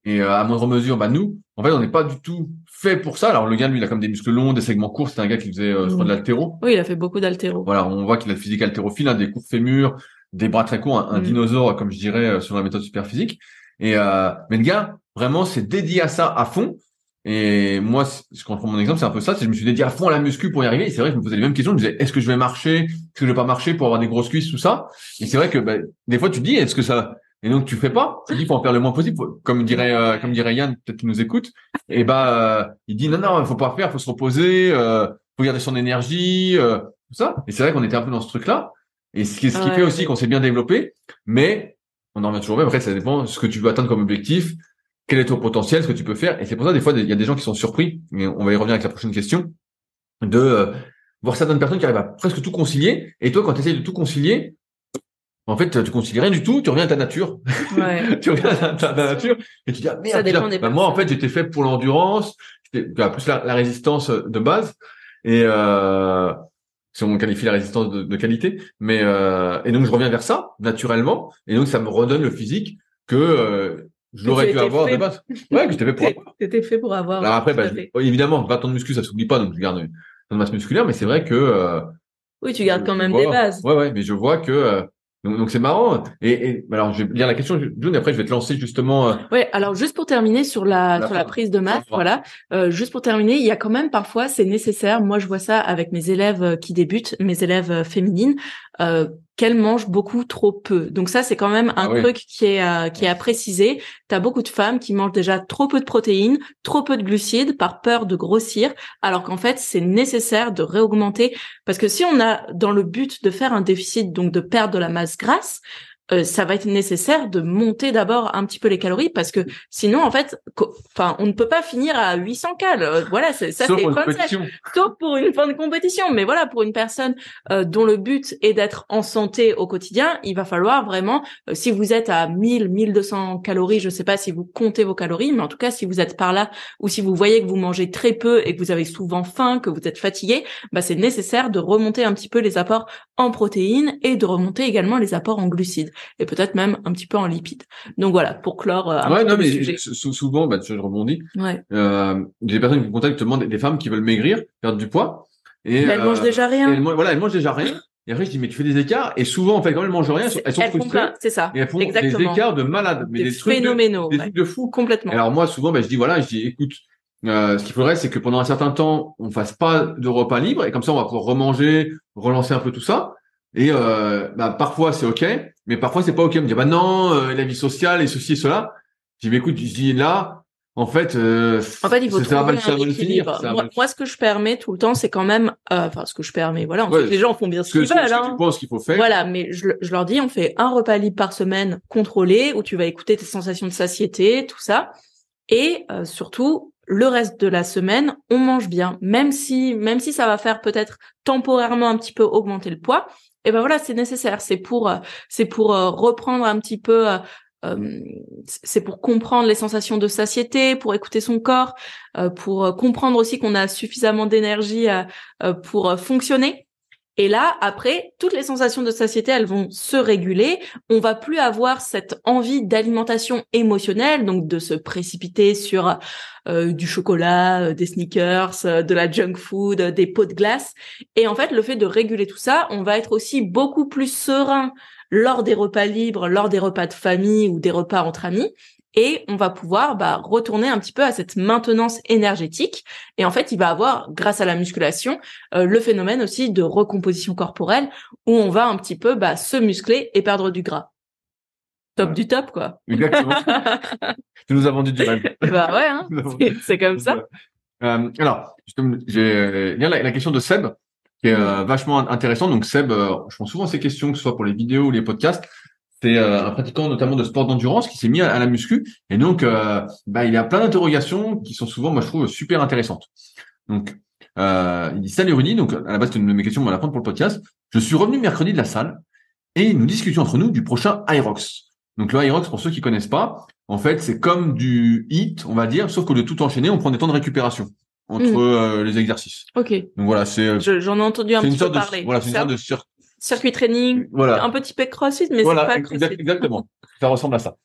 et euh, à moindre mesure bah nous en fait on n'est pas du tout fait pour ça alors le gars lui il a comme des muscles longs des segments courts c'est un gars qui faisait euh, je crois de l'altéro Oui, il a fait beaucoup d'altéro. voilà on voit qu'il a le physique haltérophile hein, des courts fémurs des bras très courts un, un Mm. dinosaure comme je dirais euh, selon la méthode super physique et euh, mais le gars vraiment c'est dédié à ça à fond et moi je prends mon exemple c'est un peu ça je me suis dédié à fond à la muscu pour y arriver et c'est vrai que je me posais les mêmes questions je me disais est-ce que je vais marcher? Est-ce que je vais pas marcher pour avoir des grosses cuisses tout ça? Et c'est vrai que bah, des fois tu te dis est-ce que ça et donc tu fais pas, tu dis faut en faire le moins possible, comme dirait euh, comme dirait Yann, peut-être qu'il nous écoute. Et bah euh, il dit non non, faut pas faire, faut se reposer, euh, faut garder son énergie, euh, tout ça. Et c'est vrai qu'on était un peu dans ce truc-là. Et ce qui, ce qui Ouais. fait aussi qu'on s'est bien développé, mais on en revient toujours même. Après ça dépend de ce que tu veux atteindre comme objectif, quel est ton potentiel, ce que tu peux faire? Et c'est pour ça des fois il y a des gens qui sont surpris. Mais on va y revenir avec la prochaine question de euh, voir certaines personnes qui arrivent à presque tout concilier. Et toi quand tu essayes de tout concilier en fait, tu concilies rien du tout, tu reviens à ta nature. Ouais. tu reviens à ta, nature et tu dis, ah, merde, des bah, moi, en fait, j'étais fait pour l'endurance, bah, plus la, la résistance de base et euh, si on qualifie la résistance de, de qualité, mais euh, et donc je reviens vers ça naturellement et donc ça me redonne le physique que euh, je l'aurais dû avoir fait. de base. Ouais, que j'étais fait pour avoir. T'étais fait pour avoir. Alors après, bah, je- évidemment, 20 ans de muscu, ça s'oublie pas, donc je garde une masse musculaire, mais c'est vrai que euh, Oui, tu gardes quand même vois- des bases. Ouais, ouais, mais je vois que euh, donc c'est marrant. Et, et alors je vais lire la question, June, et après je vais te lancer justement. euh, Ouais, alors juste pour terminer sur la, La sur la prise de masse, voilà. Euh, juste pour terminer, il y a quand même parfois c'est nécessaire. Moi, je vois ça avec mes élèves euh, qui débutent, mes élèves euh, féminines, euh, qu'elles mangent beaucoup trop peu. Donc ça, c'est quand même un Ah oui. truc qui est euh, qui est à préciser. T'as beaucoup de femmes qui mangent déjà trop peu de protéines, trop peu de glucides par peur de grossir, alors qu'en fait c'est nécessaire de réaugmenter parce que si on a dans le but de faire un déficit, donc de perdre de la masse grasse, euh, ça va être nécessaire de monter d'abord un petit peu les calories parce que sinon en fait enfin on ne peut pas finir à 800 cal Euh, voilà c'est ça c'est sauf pour une fin de compétition. Mais voilà pour une personne euh, dont le but est d'être en santé au quotidien il va falloir vraiment euh, si vous êtes à 1000 1200 calories je sais pas si vous comptez vos calories mais en tout cas si vous êtes par là ou si vous voyez que vous mangez très peu et que vous avez souvent faim que vous êtes fatigué bah c'est nécessaire de remonter un petit peu les apports en protéines et de remonter également les apports en glucides et peut-être même un petit peu en lipides. Donc voilà, pour clore euh, Ouais, non, mais sujet. souvent, bah, je rebondis. Ouais. Euh, des personnes qui me contactent, demandent des femmes qui veulent maigrir, perdre du poids. Et Mais elle euh, mange déjà et rien. elles mangent- voilà, elles mangent déjà rien. Et après, je dis, mais tu fais des écarts. Et souvent, en fait, quand elles mangent rien, elles sont, elles Elles frustrées. c'est ça. Et elles font Exactement. des écarts de malades. Mais Des des, trucs de, des ouais. trucs de fou. Complètement. Alors moi, souvent, bah, je dis voilà, je dis écoute, euh, ce qu'il faudrait, c'est que pendant un certain temps, on fasse pas de repas libre, et comme ça, on va pouvoir remanger, relancer un peu tout ça. Et euh, bah, parfois, c'est ok, mais parfois c'est pas ok. On me dit bah non, euh, la vie sociale et ceci et cela. Je dis mais écoute, je dis là, en fait, euh, en fait, il faut ça va trouver ça un finir, équilibre. ça va Moi, ce que je permets tout le temps, c'est quand même, euh, enfin, ce que je permets, voilà. ensuite, Ouais, les gens font bien ce qu'ils veulent. ce que hein. tu penses qu'il faut faire. Voilà, mais je, je leur dis, on fait un repas libre par semaine contrôlé, où tu vas écouter tes sensations de satiété, tout ça, et euh, surtout le reste de la semaine, on mange bien, même si même si ça va faire peut-être temporairement un petit peu augmenter le poids. Et ben voilà, c'est nécessaire, c'est pour euh, c'est pour euh, reprendre un petit peu. euh, c'est pour comprendre les sensations de satiété, pour écouter son corps, pour comprendre aussi qu'on a suffisamment d'énergie pour fonctionner. Et là, après, toutes les sensations de satiété, elles vont se réguler. On va plus avoir cette envie d'alimentation émotionnelle, donc de se précipiter sur euh, du chocolat, euh, des sneakers, euh, de la junk food, des pots de glace. Et en fait, le fait de réguler tout ça, on va être aussi beaucoup plus serein lors des repas libres, lors des repas de famille ou des repas entre amis. Et on va pouvoir bah, retourner un petit peu à cette maintenance énergétique. Et en fait, il va avoir, grâce à la musculation, euh, le phénomène aussi de recomposition corporelle où on va un petit peu bah, se muscler et perdre du gras. Top Ouais. du top, quoi. Exactement. tu nous as vendu du rêve. bah ouais, hein. C'est- comme ça. Euh, alors, j'ai la, la question de Seb qui est euh, vachement intéressante. Donc Seb, euh, je prends souvent ces questions, que ce soit pour les vidéos ou les podcasts. C'est euh, un pratiquant notamment de sport d'endurance qui s'est mis à, à la muscu et donc euh, bah, il a plein d'interrogations qui sont souvent, moi je trouve, super intéressantes. Donc euh, il dit salut Rudy, donc à la base c'est une de mes questions, on va la prendre pour le podcast. Je suis revenu mercredi de la salle et nous discutions entre nous du prochain Irox. Donc le Irox, pour ceux qui connaissent pas, en fait c'est comme du HIIT, on va dire, sauf que de tout enchaîner, on prend des temps de récupération entre Mhm. euh, les exercices. Ok. Donc voilà, c'est euh, Je- J'en ai entendu un c'est une petit peu de parler. voilà, c'est une sorte de circuit training, voilà. un petit peu crossfit, mais voilà, c'est pas crossfit. exactement. Ça ressemble à ça.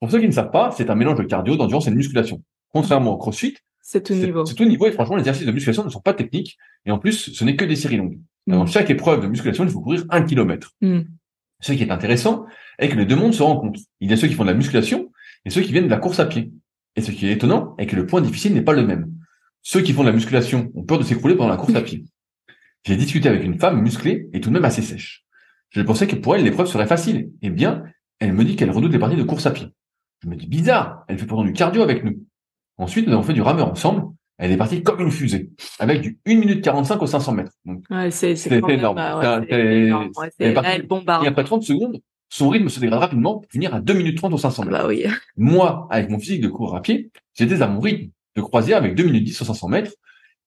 Pour ceux qui ne savent pas, c'est un mélange de cardio, d'endurance et de musculation. Contrairement au CrossFit, C'est tout niveau. c'est tout niveau et franchement, les exercices de musculation ne sont pas techniques et en plus, ce n'est que des séries longues. Dans Mm. chaque épreuve de musculation, il faut courir un kilomètre. Mm. Ce qui est intéressant est que les deux mondes se rencontrent. Il y a ceux qui font de la musculation et ceux qui viennent de la course à pied. Et ce qui est étonnant est que le point difficile n'est pas le même. Ceux qui font de la musculation ont peur de s'écrouler pendant la course à pied. J'ai discuté avec une femme musclée et tout de même assez sèche. Je pensais que pour elle, l'épreuve serait facile. Eh bien, elle me dit qu'elle redoute les parties de course à pied. Je me dis bizarre, elle fait pourtant du cardio avec nous. Ensuite, nous avons fait du rameur ensemble. Elle est partie comme une fusée, avec du 1 minute 45 aux 500 mètres. Ouais, c'est énorme. bah, ouais, énorme. Ouais, elle est c'est- partie- là, elle bombarde. et après 30 secondes, son rythme se dégrade rapidement pour finir à 2 minutes 30 aux 500 Ah mètres. Bah oui. Moi, avec mon physique de coureur à pied, j'étais à mon rythme de croisière avec 2 minutes 10 aux 500 mètres.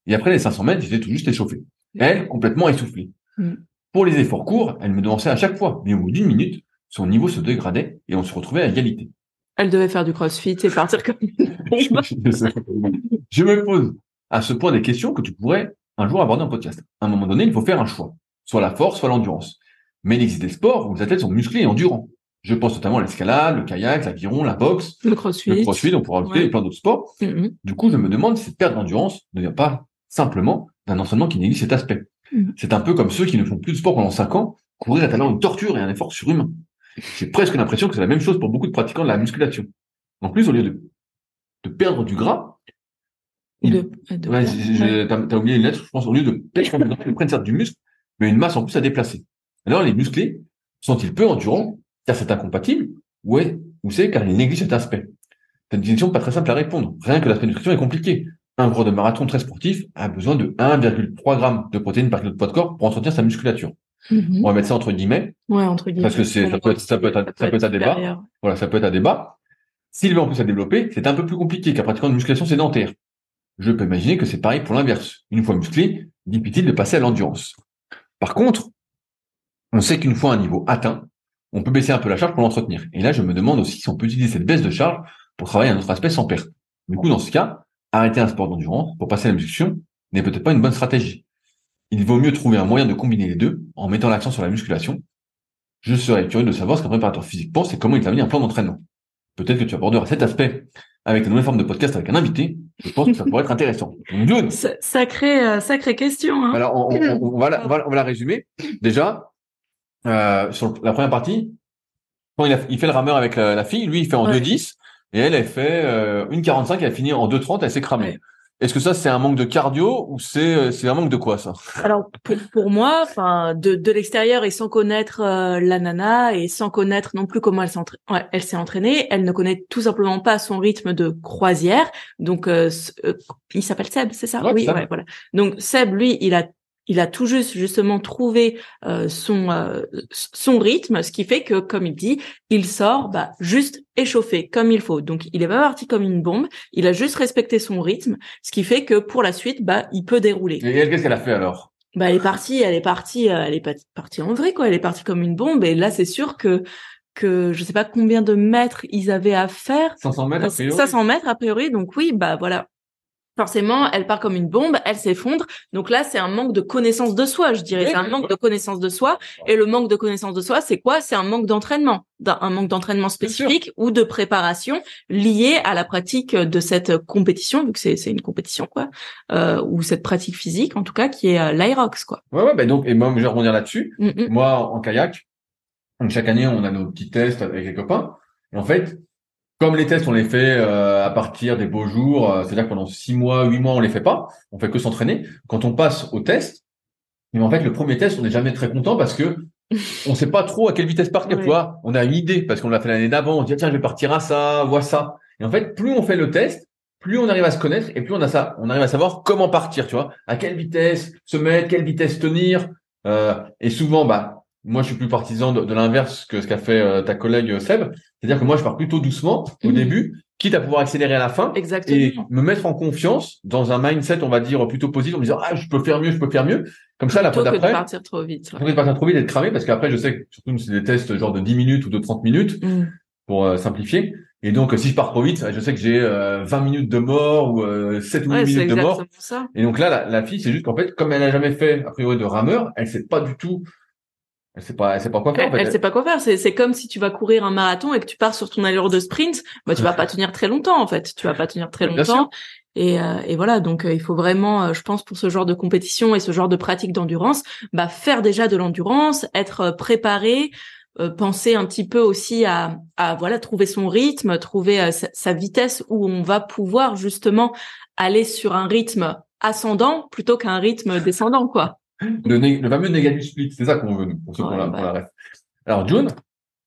Et après les 500 mètres, j'étais tout juste échauffé. Elle, complètement essoufflée. Mm. Pour les efforts courts, elle me devançait à chaque fois. Mais au bout d'une minute, son niveau se dégradait et on se retrouvait à égalité. Elle devait faire du crossfit et partir comme. Je me pose à ce point des questions que tu pourrais un jour aborder en podcast. À un moment donné, il faut faire un choix. Soit la force, soit l'endurance. Mais il existe des sports où les athlètes sont musclés et endurants. Je pense notamment à l'escalade, le kayak, l'aviron, la boxe, Le crossfit. le crossfit, on pourra ajouter Ouais. plein d'autres sports. Mhm. Du coup, je me demande si cette perte d'endurance ne vient pas simplement d'un entraînement qui néglige cet aspect. Mhm. C'est un peu comme ceux qui ne font plus de sport pendant 5 ans, courir est alors une torture et un effort surhumain. J'ai presque l'impression que c'est la même chose pour beaucoup de pratiquants de la musculation. En plus, au lieu de, de perdre du gras, il- Ouais, t'as oublié une lettre, je pense, au lieu de perdre du gras, ils prennent certes du muscle, mais une masse en plus à déplacer. Alors, les musclés sont-ils peu endurants, car c'est incompatible, ouais, ou c'est car ils négligent cet aspect? C'est une question pas très simple à répondre. Rien que l'aspect nutrition est compliqué. Un coureur de marathon très sportif a besoin de 1,3 grammes de protéines par kilo de poids de corps pour entretenir sa musculature. Mhm. On va mettre ça entre guillemets. Ouais, entre guillemets. Parce que c'est- ça peut être- ça peut être un- ça peut être un débat. Voilà, ça peut être un débat. S'il veut en plus à développer, c'est un peu plus compliqué qu'un pratiquant de musculation sédentaire. Je peux imaginer que c'est pareil pour l'inverse. Une fois musclé, difficile de passer à l'endurance. Par contre, on sait qu'une fois un niveau atteint, on peut baisser un peu la charge pour l'entretenir. Et là, je me demande aussi si on peut utiliser cette baisse de charge pour travailler un autre aspect sans perte. Du coup, dans ce cas, arrêter un sport d'endurance pour passer à la musculation n'est peut-être pas une bonne stratégie. Il vaut mieux trouver un moyen de combiner les deux en mettant l'accent sur la musculation. Je serais curieux de savoir ce qu'un préparateur physique pense et comment il établit un plan d'entraînement. Peut-être que tu aborderas cet aspect avec une nouvelle forme de podcast avec un invité. Je pense que ça pourrait être intéressant. Donc, June, Sa- Sacrée, euh, sacrée question. Hein. alors, on, on- on va la, on, va, on va la résumer. Déjà, euh, sur la première partie, quand il, a- il fait le rameur avec la, la fille, lui, il fait en Ouais. 2,10 et elle, elle fait euh, une 45, elle finit en 2,30, elle s'est cramée. Ouais. Est-ce que ça c'est un manque de cardio ou c'est euh, c'est un manque de quoi ça? Alors pour, pour moi, enfin de, de l'extérieur et sans connaître euh, la nana et sans connaître non plus comment elle s'est ouais, elle s'est entraînée, elle ne connaît tout simplement pas son rythme de croisière. Donc euh, il s'appelle Seb, c'est ça? Oui, ouais, voilà. Donc Seb lui, il a il a tout juste justement trouvé euh, son euh, son rythme, ce qui fait que, comme il dit, il sort bah, juste échauffé comme il faut. Donc il est pas parti comme une bombe, il a juste respecté son rythme, ce qui fait que pour la suite, bah il peut dérouler. Et elle, qu'est-ce qu'elle a fait alors? Bah elle est partie, elle est partie, euh, elle est partie en vrai quoi. Elle est partie comme une bombe et là c'est sûr que que je sais pas combien de mètres ils avaient à faire. 500 mètres a priori. 500 mètres a priori. Donc oui, bah voilà, forcément, elle part comme une bombe, elle s'effondre. Donc là, c'est un manque de connaissance de soi, je dirais. C'est un manque de connaissance de soi. Et le manque de connaissance de soi, c'est quoi? C'est un manque d'entraînement, un manque d'entraînement spécifique ou de préparation lié à la pratique de cette compétition, vu que c'est une compétition, quoi, euh, ou cette pratique physique, en tout cas, qui est euh, l'Irox, quoi. Ouais, ouais, bah donc, et moi, je vais rebondir là-dessus. Mm, mm. Moi, en kayak, chaque année, on a nos petits tests avec les copains. Et en fait, comme les tests, on les fait euh, à partir des beaux jours, euh, c'est-à-dire que pendant six mois, huit mois, on les fait pas, on fait que s'entraîner. Quand on passe au test, mais en fait, le premier test, on n'est jamais très content parce que on sait pas trop à quelle vitesse partir. Tu vois, on a une idée parce qu'on l'a fait l'année d'avant. On dit tiens, je vais partir à ça, vois ça. Et en fait, plus on fait le test, plus on arrive à se connaître et plus on a ça, on arrive à savoir comment partir. Tu vois, à quelle vitesse se mettre, quelle vitesse tenir. Euh, et souvent, bah moi, je suis plus partisan de, l'inverse que ce qu'a fait euh, ta collègue euh, Seb. C'est-à-dire que moi, je pars plutôt doucement au mhm. début, quitte à pouvoir accélérer à la fin. Exactement. Et me mettre en confiance dans un mindset, on va dire, plutôt positif, en me disant, ah, je peux faire mieux, je peux faire mieux. Comme ça, la fois d'après. de partir trop vite. Ouais. de partir trop vite et de cramer, parce qu'après, je sais que, surtout, c'est des tests genre de 10 minutes ou de 30 minutes, mhm. pour euh, simplifier. Et donc, si je pars trop vite, je sais que j'ai 20 minutes de mort ou 7 ou 8 minutes de mort. Ça. Et donc là, la, la fille, c'est juste qu'en fait, comme elle n'a jamais fait, a priori, de rameur, elle sait pas du tout elle sait pas, elle sait pas quoi faire. En fait. Elle sait pas quoi faire. C'est, c'est comme si tu vas courir un marathon et que tu pars sur ton allure de sprint. Bah, tu vas pas tenir très longtemps, en fait. Tu vas pas tenir très longtemps. Et, euh, et, voilà, donc euh, il faut vraiment, euh, je pense, pour ce genre de compétition et ce genre de pratique d'endurance, bah, faire déjà de l'endurance, être préparé, penser un petit peu aussi à, à voilà trouver son rythme, trouver sa, sa, vitesse où on va pouvoir justement aller sur un rythme ascendant plutôt qu'un rythme descendant, quoi le, fameux negative split, c'est ça qu'on veut, nous, pour ceux la, bah. ref. Alors, John,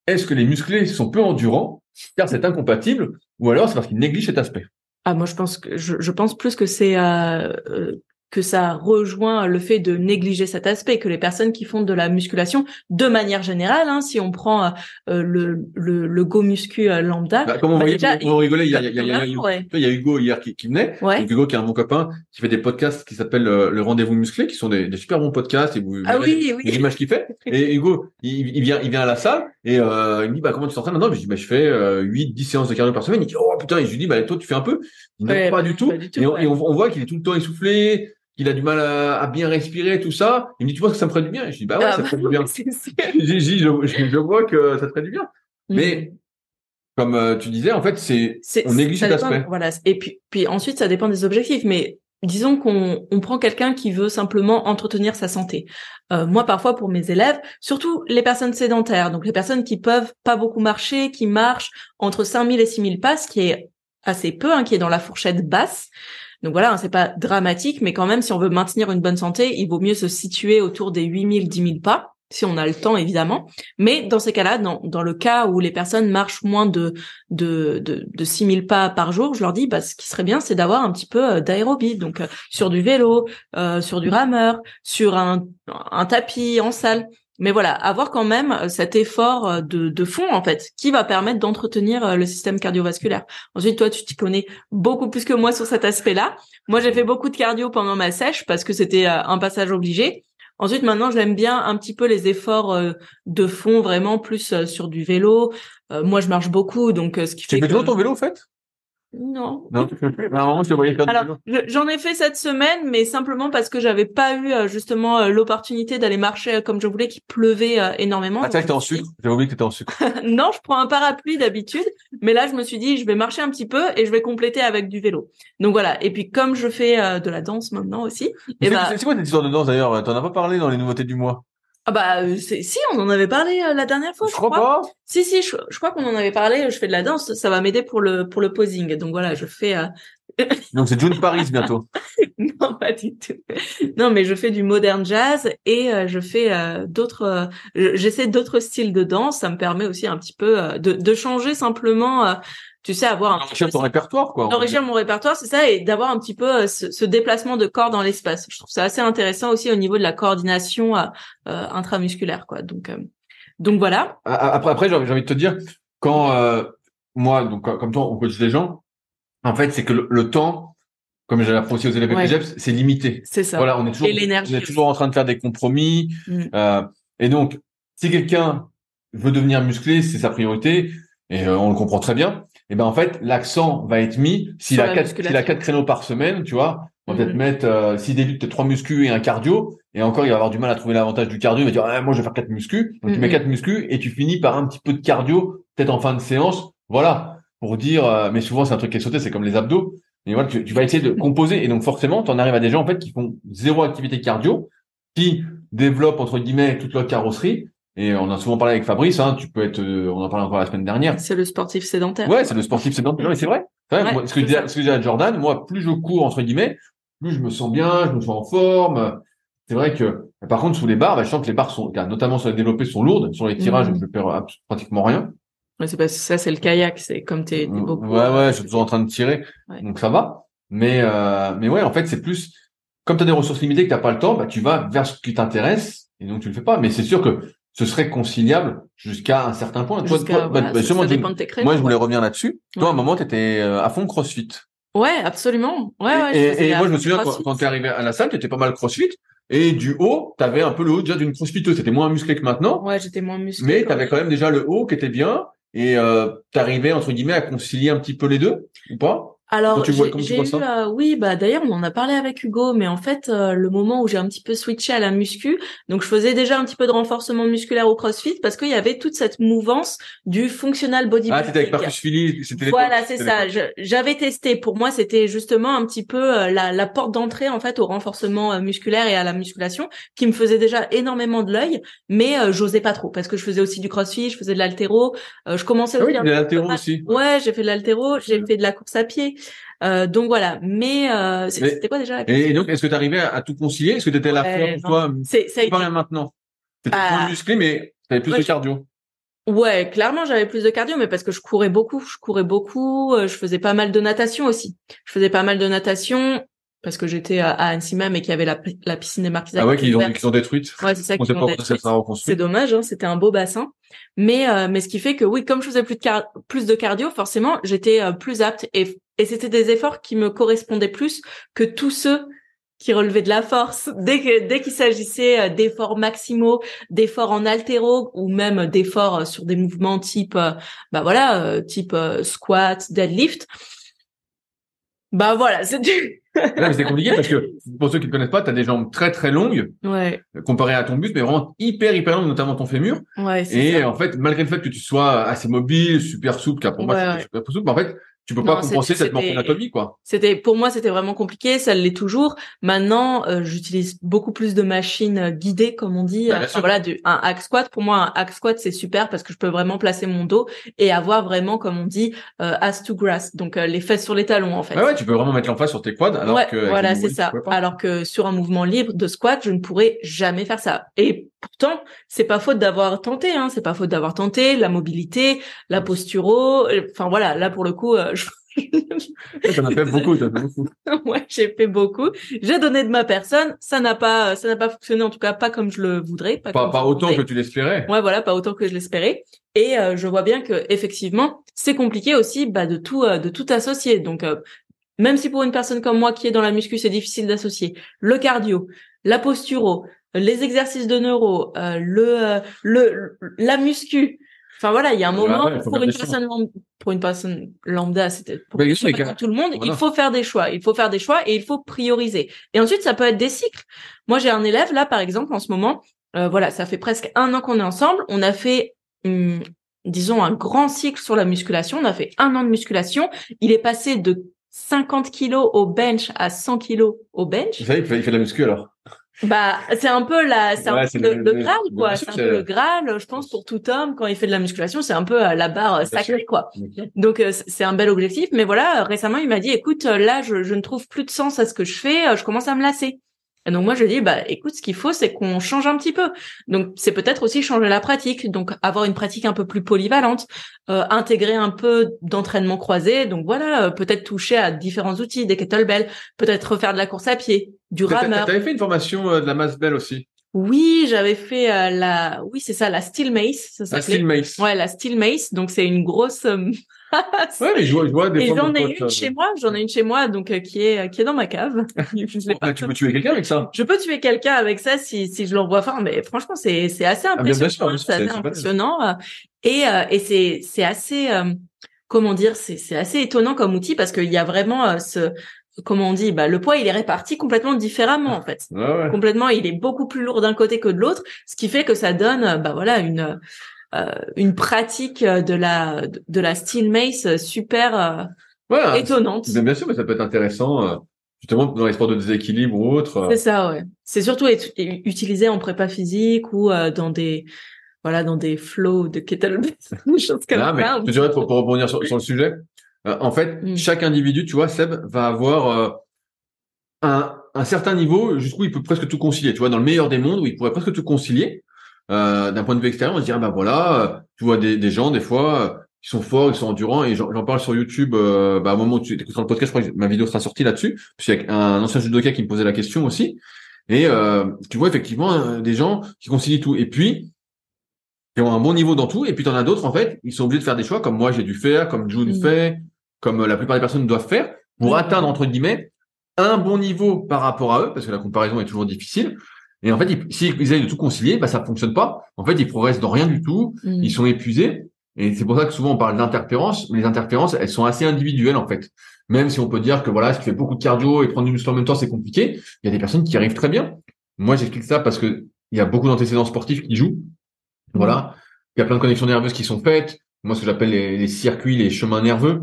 est-ce que les musclés sont peu endurants car c'est incompatible ou alors c'est parce qu'ils négligent cet aspect? Ah moi je pense que je, je pense plus que c'est euh, euh que ça rejoint le fait de négliger cet aspect, que les personnes qui font de la musculation, de manière générale, hein, si on prend euh, le, le, le go muscu euh, lambda. Bah, comme on, bah, déjà, on rigolait, il y a, il y, a, il y, a, il y a Hugo hier qui, qui venait, ouais. Hugo qui est un bon copain, qui fait des podcasts qui s'appellent euh, le rendez-vous musclé, qui sont des, des, super bons podcasts, et vous ah, oui, oui. les images qu'il fait. Et Hugo, il, il, vient, il vient à la salle et euh, il me dit bah comment tu t'entraînes? Maintenant Je dis bah je fais euh, 8 10 séances de cardio par semaine. Il dit oh putain, et je lui dis bah toi tu fais un peu? Il ouais, pas, du tout. Pas du tout. Et, on, et on, on voit qu'il est tout le temps essoufflé qu'il a du mal à, bien respirer, tout ça. Il me dit, tu vois que ça me ferait du bien. Et je dis, bah ouais, ah ça me ferait du bien. je, je, je, vois que ça te ferait du bien. Mm. Mais, comme euh, tu disais, en fait, c'est, on néglige cet aspect. Voilà. Et puis, puis ensuite, ça dépend des objectifs. Mais disons qu'on on prend quelqu'un qui veut simplement entretenir sa santé. Euh, moi, parfois, pour mes élèves, surtout les personnes sédentaires, donc les personnes qui peuvent pas beaucoup marcher, qui marchent entre 5000 et 6000 pas, ce qui est assez peu, hein, qui est dans la fourchette basse. Donc voilà, hein, c'est pas dramatique, mais quand même, si on veut maintenir une bonne santé, il vaut mieux se situer autour des 8000, 10 000 pas, si on a le temps évidemment. Mais dans ces cas-là, dans, dans le cas où les personnes marchent moins de de, de, de 6000 pas par jour, je leur dis, bah, ce qui serait bien, c'est d'avoir un petit peu euh, d'aérobie, donc euh, sur du vélo, euh, sur du rameur, sur un, un tapis en salle. Mais voilà, avoir quand même euh, cet effort euh, de, de fond en fait, qui va permettre d'entretenir euh, le système cardiovasculaire. Ensuite, toi, tu t'y connais beaucoup plus que moi sur cet aspect-là. Moi, j'ai fait beaucoup de cardio pendant ma sèche parce que c'était un passage obligé. Ensuite, maintenant, j'aime bien un petit peu les efforts de fond, vraiment plus sur du vélo. Moi, je marche beaucoup, donc ce qui fait. Tu fais que... ton vélo, en fait? Non. Non, tu fais plus. Alors, j'en ai fait cette semaine, mais simplement parce que j'avais pas eu euh, justement euh, l'opportunité d'aller marcher euh, comme je voulais, qu'il pleuvait énormément. Ah, t'es en sucre? J'avais oublié que t'étais en sucre. non, je prends un parapluie d'habitude, mais là, je me suis dit, je vais marcher un petit peu et je vais compléter avec du vélo. Donc voilà. Et puis, comme je fais de la danse maintenant aussi. Et bah... C'est quoi cette histoire de danse d'ailleurs? T'en as pas parlé dans les nouveautés du mois? Ah bah euh, si, on en avait parlé euh, la dernière fois. Je, crois, pas. Si si, je, crois qu'on en avait parlé. Je fais de la danse, ça va m'aider pour le pour le posing. Donc voilà, je fais euh, Donc c'est June Paris bientôt. non, pas du tout. Non, mais je fais du modern jazz et euh, je fais euh, d'autres. euh, J'essaie d'autres styles de danse. Ça me permet aussi un petit peu euh, de, de changer simplement. Tu sais, avoir un Enrichir ton répertoire, quoi. d'enrichir mon répertoire, c'est ça, et d'avoir un petit peu euh, ce, ce déplacement de corps dans l'espace. Je trouve ça assez intéressant aussi au niveau de la coordination euh, euh, intramusculaire, quoi. Donc, euh, donc voilà. Après, après, j'ai envie de te dire, quand euh, moi, donc comme toi, on coach des gens, en fait, c'est que le, le temps, comme j'ai appris aussi aux élèves Ouais. PGEPS, c'est limité. C'est ça. Voilà, on est toujours, Et l'énergie on est toujours en train de faire des compromis. Mm. Euh, et donc, si quelqu'un veut devenir musclé, c'est sa priorité, et euh, on le comprend très bien. Et ben en fait, l'accent va être mis s'il a quatre, s'il a quatre créneaux par semaine, tu vois. On va peut-être Mhm. mettre euh, s'il débute peut-être trois muscus et un cardio, et encore il va avoir du mal à trouver l'avantage du cardio. Il va dire ah, moi je vais faire quatre muscus, donc tu mets Mhm. quatre muscus et tu finis par un petit peu de cardio, peut-être en fin de séance. Voilà, pour dire. euh, mais souvent c'est un truc qui est sauté, c'est comme les abdos. Et voilà, tu, tu vas essayer de composer. Et donc forcément, tu en arrives à des gens en fait qui font zéro activité cardio, qui développent entre guillemets toute leur carrosserie. Et on a souvent parlé avec Fabrice. Hein, tu peux être, euh, on en parlait encore la semaine dernière. C'est le sportif sédentaire. Ouais, c'est le sportif sédentaire. Non, mais c'est vrai. C'est vrai. Ouais, Moi, ce que disais, ce que disais à Jordan, moi, plus je cours entre guillemets, plus je me sens bien, je me sens en forme. C'est vrai que, par contre, sous les barres, bah, je sens que les barres sont, notamment sur les développés, sont lourdes. Sur les tirages, Mhm. je perds abs- pratiquement rien. Ouais, c'est parce que ça, c'est le kayak. C'est comme t'es t'es beaucoup. Ouais, ouais, je suis toujours en train de tirer, Ouais. donc ça va. Mais, euh, mais ouais, en fait, c'est plus comme tu as des ressources limitées, que t'as pas le temps, bah, tu vas vers ce qui t'intéresse et donc tu le fais pas. Mais c'est sûr que ce serait conciliable jusqu'à un certain point. Toi, bah, voilà, bah, ça- de tes créneaux. moi, je voulais revenir là-dessus. Toi, à un moment, tu étais à fond CrossFit. Ouais, absolument. Ouais, ouais. je et et moi, je me souviens quand, CrossFit. quand tu es arrivé à la salle, tu étais pas mal CrossFit. Et du haut, tu avais un peu le haut déjà d'une CrossFiteuse. C'était moins musclé que maintenant. Ouais, j'étais moins musclée. Mais tu avais quand même déjà le haut qui était bien. Et euh, tu arrivais, entre guillemets, à concilier un petit peu les deux, ou pas? Alors, Toi, tu vois- j'ai tu j'ai vois eu, ça euh, oui, bah d'ailleurs, on en a parlé avec Hugo, mais en fait, euh, le moment où j'ai un petit peu switché à la muscu, donc je faisais déjà un petit peu de renforcement musculaire au CrossFit parce qu'il y avait toute cette mouvance du functional bodybuilding. Ah, c'était avec Marcus Philly. C'était Voilà, c'est c'était ça. Je- J'avais testé. Pour moi, c'était justement un petit peu euh, la, la porte d'entrée en fait au renforcement euh, musculaire et à la musculation, qui me faisait déjà énormément de l'œil, mais euh, j'osais pas trop parce que je faisais aussi du CrossFit, je faisais de l'haltéro, euh, je commençais Ah oui, aussi peu l'haltéro à- aussi. Ouais, j'ai fait de l'haltéro, j'ai fait de la course à pied. Euh, donc voilà, mais euh, c'était quoi déjà la Et, question et donc, est-ce que tu arrivais à, à tout concilier? Est-ce que tu étais à la Ouais, non. toi? C'est pas été- maintenant. T'étais Ah. moins musclé, mais t'avais plus Ouais, de cardio. Ouais, clairement, j'avais plus de cardio, mais parce que je courais beaucoup, je courais beaucoup, euh, je faisais pas mal de natation aussi. Je faisais pas mal de natation parce que j'étais à, à Annecy même et qu'il y avait la, la piscine des Marquises. Ah ouais, qu'ils ont, qu'ils ont détruite. Ouais, c'est ça qu'ils ont détruite. C'est dommage, hein, c'était un beau bassin. Mais euh, mais ce qui fait que oui, comme je faisais plus de car- plus de cardio, forcément, j'étais euh, plus apte et et c'était des efforts qui me correspondaient plus que tous ceux qui relevaient de la force. Dès que dès qu'il s'agissait euh, d'efforts maximaux, d'efforts en altéro ou même d'efforts euh, sur des mouvements type euh, bah voilà, type squat, deadlift. Bah voilà, c'est du Là, mais c'est compliqué parce que pour ceux qui ne connaissent pas, tu as des jambes très très longues Ouais, comparé à ton buste, mais vraiment hyper hyper longues, notamment ton fémur. ouais, c'est Et ça. en fait, malgré le fait que tu sois assez mobile, super souple, car pour moi Ouais, ouais. super souple, en fait, tu peux pas compenser cette morphonatomie, quoi. C'était pour moi c'était vraiment compliqué, ça l'est toujours. Maintenant, euh, j'utilise beaucoup plus de machines euh, guidées comme on dit. Bah, voilà, du, un hack squat pour moi un hack squat c'est super parce que je peux vraiment placer mon dos et avoir vraiment comme on dit euh, ass to grass, donc euh, les fesses sur les talons en fait. Ouais, ouais, tu peux vraiment mettre l'emphase sur tes quads, alors Ouais, que voilà, c'est ça. Alors que sur un mouvement libre de squat, je ne pourrais jamais faire ça. Et pourtant, c'est pas faute d'avoir tenté, hein. C'est pas faute d'avoir tenté la mobilité, la posturo. euh, Enfin voilà, là pour le coup, euh, je... T'en as fait beaucoup, as fait beaucoup. ouais, j'ai fait beaucoup. J'ai donné de ma personne. Ça n'a pas, ça n'a pas fonctionné en tout cas pas comme je le voudrais. Pas, autant voudrais. que tu l'espérais. Ouais, voilà, pas autant que je l'espérais. Et euh, je vois bien que effectivement, c'est compliqué aussi bah, de tout, euh, de tout associer. Donc, euh, même si pour une personne comme moi qui est dans la muscu, c'est difficile d'associer le cardio, la posturo, les exercices de neuro, euh, le, le, la muscu. Enfin voilà, il y a un Ouais, moment pour une personne lam- pour une personne lambda, c'était pour, Bah, tout le monde. Voilà. Il faut faire des choix. Il faut faire des choix et il faut prioriser. Et ensuite, ça peut être des cycles. Moi, j'ai un élève là, par exemple, en ce moment. Euh, voilà, ça fait presque un an qu'on est ensemble. On a fait, hum, disons, un grand cycle sur la musculation. On a fait un an de musculation. Il est passé de 50 kilos au bench à 100 kilos au bench. Vous savez, il fait, il fait de la muscu alors. Bah, c'est un peu la, c'est un peu le, le, Graal, quoi. C'est un peu le Graal, je pense, pour tout homme, quand il fait de la musculation, c'est un peu euh, la barre sacrée, quoi. Donc, euh, c'est un bel objectif. Mais voilà, récemment, il m'a dit, écoute, là, je, je ne trouve plus de sens à ce que je fais, je commence à me lasser. Et donc moi je dis bah écoute ce qu'il faut c'est qu'on change un petit peu. Donc c'est peut-être aussi changer la pratique, donc avoir une pratique un peu plus polyvalente, euh, intégrer un peu d'entraînement croisé. Donc voilà, euh, peut-être toucher à différents outils, des kettlebells, peut-être refaire de la course à pied, du rameur. T'avais fait une formation euh, de la masse belle aussi. Oui, j'avais fait la, oui c'est ça, la steel mace. Ça la steel mace. Ouais, la steel mace. Donc c'est une grosse ouais, mais je vois, je vois des Et j'en ai une chez moi, j'en ai une chez moi, donc euh, qui est qui est dans ma cave. Ah, tu peux tuer quelqu'un avec ça. Je peux tuer quelqu'un avec ça si si je l'envoie fort, mais franchement c'est c'est assez ah, impressionnant, c'est assez impressionnant euh, et euh, et c'est c'est assez comment dire, c'est c'est assez étonnant comme outil parce qu'il y a vraiment ce comment on dit, bah, le poids il est réparti complètement différemment en fait. Complètement, il est beaucoup plus lourd d'un côté que de l'autre, ce qui fait que ça donne, bah voilà, une euh, une pratique de la de la steel mace super euh, étonnante. Bien, sûr, mais ça peut être intéressant euh, justement dans les sports de déséquilibre ou autre. C'est ça, ouais. C'est surtout utilisé en prépa physique ou dans des voilà dans des flows de kettlebell, des choses comme ça. Mais, tu pour, pour rebondir sur, sur le sujet, en fait, mm. chaque individu, tu vois, Seb va avoir un, un certain niveau jusqu'où il peut presque tout concilier. Tu vois, dans le meilleur des mondes, où il pourrait presque tout concilier. Euh, d'un point de vue extérieur, on se dirait bah voilà, euh, tu vois des, des gens des fois euh, qui sont forts, ils sont endurants et j'en parle sur YouTube. bah, à un moment où tu écoutes le podcast, je crois que ma vidéo sera sortie là-dessus. Puis il y a un ancien judoka qui me posait la question aussi. Et tu vois effectivement des gens qui concilient tout. Et puis qui ont un bon niveau dans tout. Et puis tu en as d'autres en fait, ils sont obligés de faire des choix comme moi j'ai dû faire, comme June mmh. fait, comme la plupart des personnes doivent faire pour atteindre entre guillemets un bon niveau par rapport à eux, parce que la comparaison est toujours difficile. Et en fait, s'ils essayent de tout concilier, bah, ça fonctionne pas. En fait, ils progressent dans rien du tout. Mm. Ils sont épuisés. Et c'est pour ça que souvent on parle d'interférences, mais les interférences, elles sont assez individuelles en fait. Même si on peut dire que voilà, si tu fais beaucoup de cardio et prendre du muscle en même temps, c'est compliqué, il y a des personnes qui arrivent très bien. Moi, j'explique ça parce que il y a beaucoup d'antécédents sportifs qui jouent. Voilà. Il y a plein de connexions nerveuses qui sont faites. Moi, ce que j'appelle les, les, circuits, les chemins nerveux.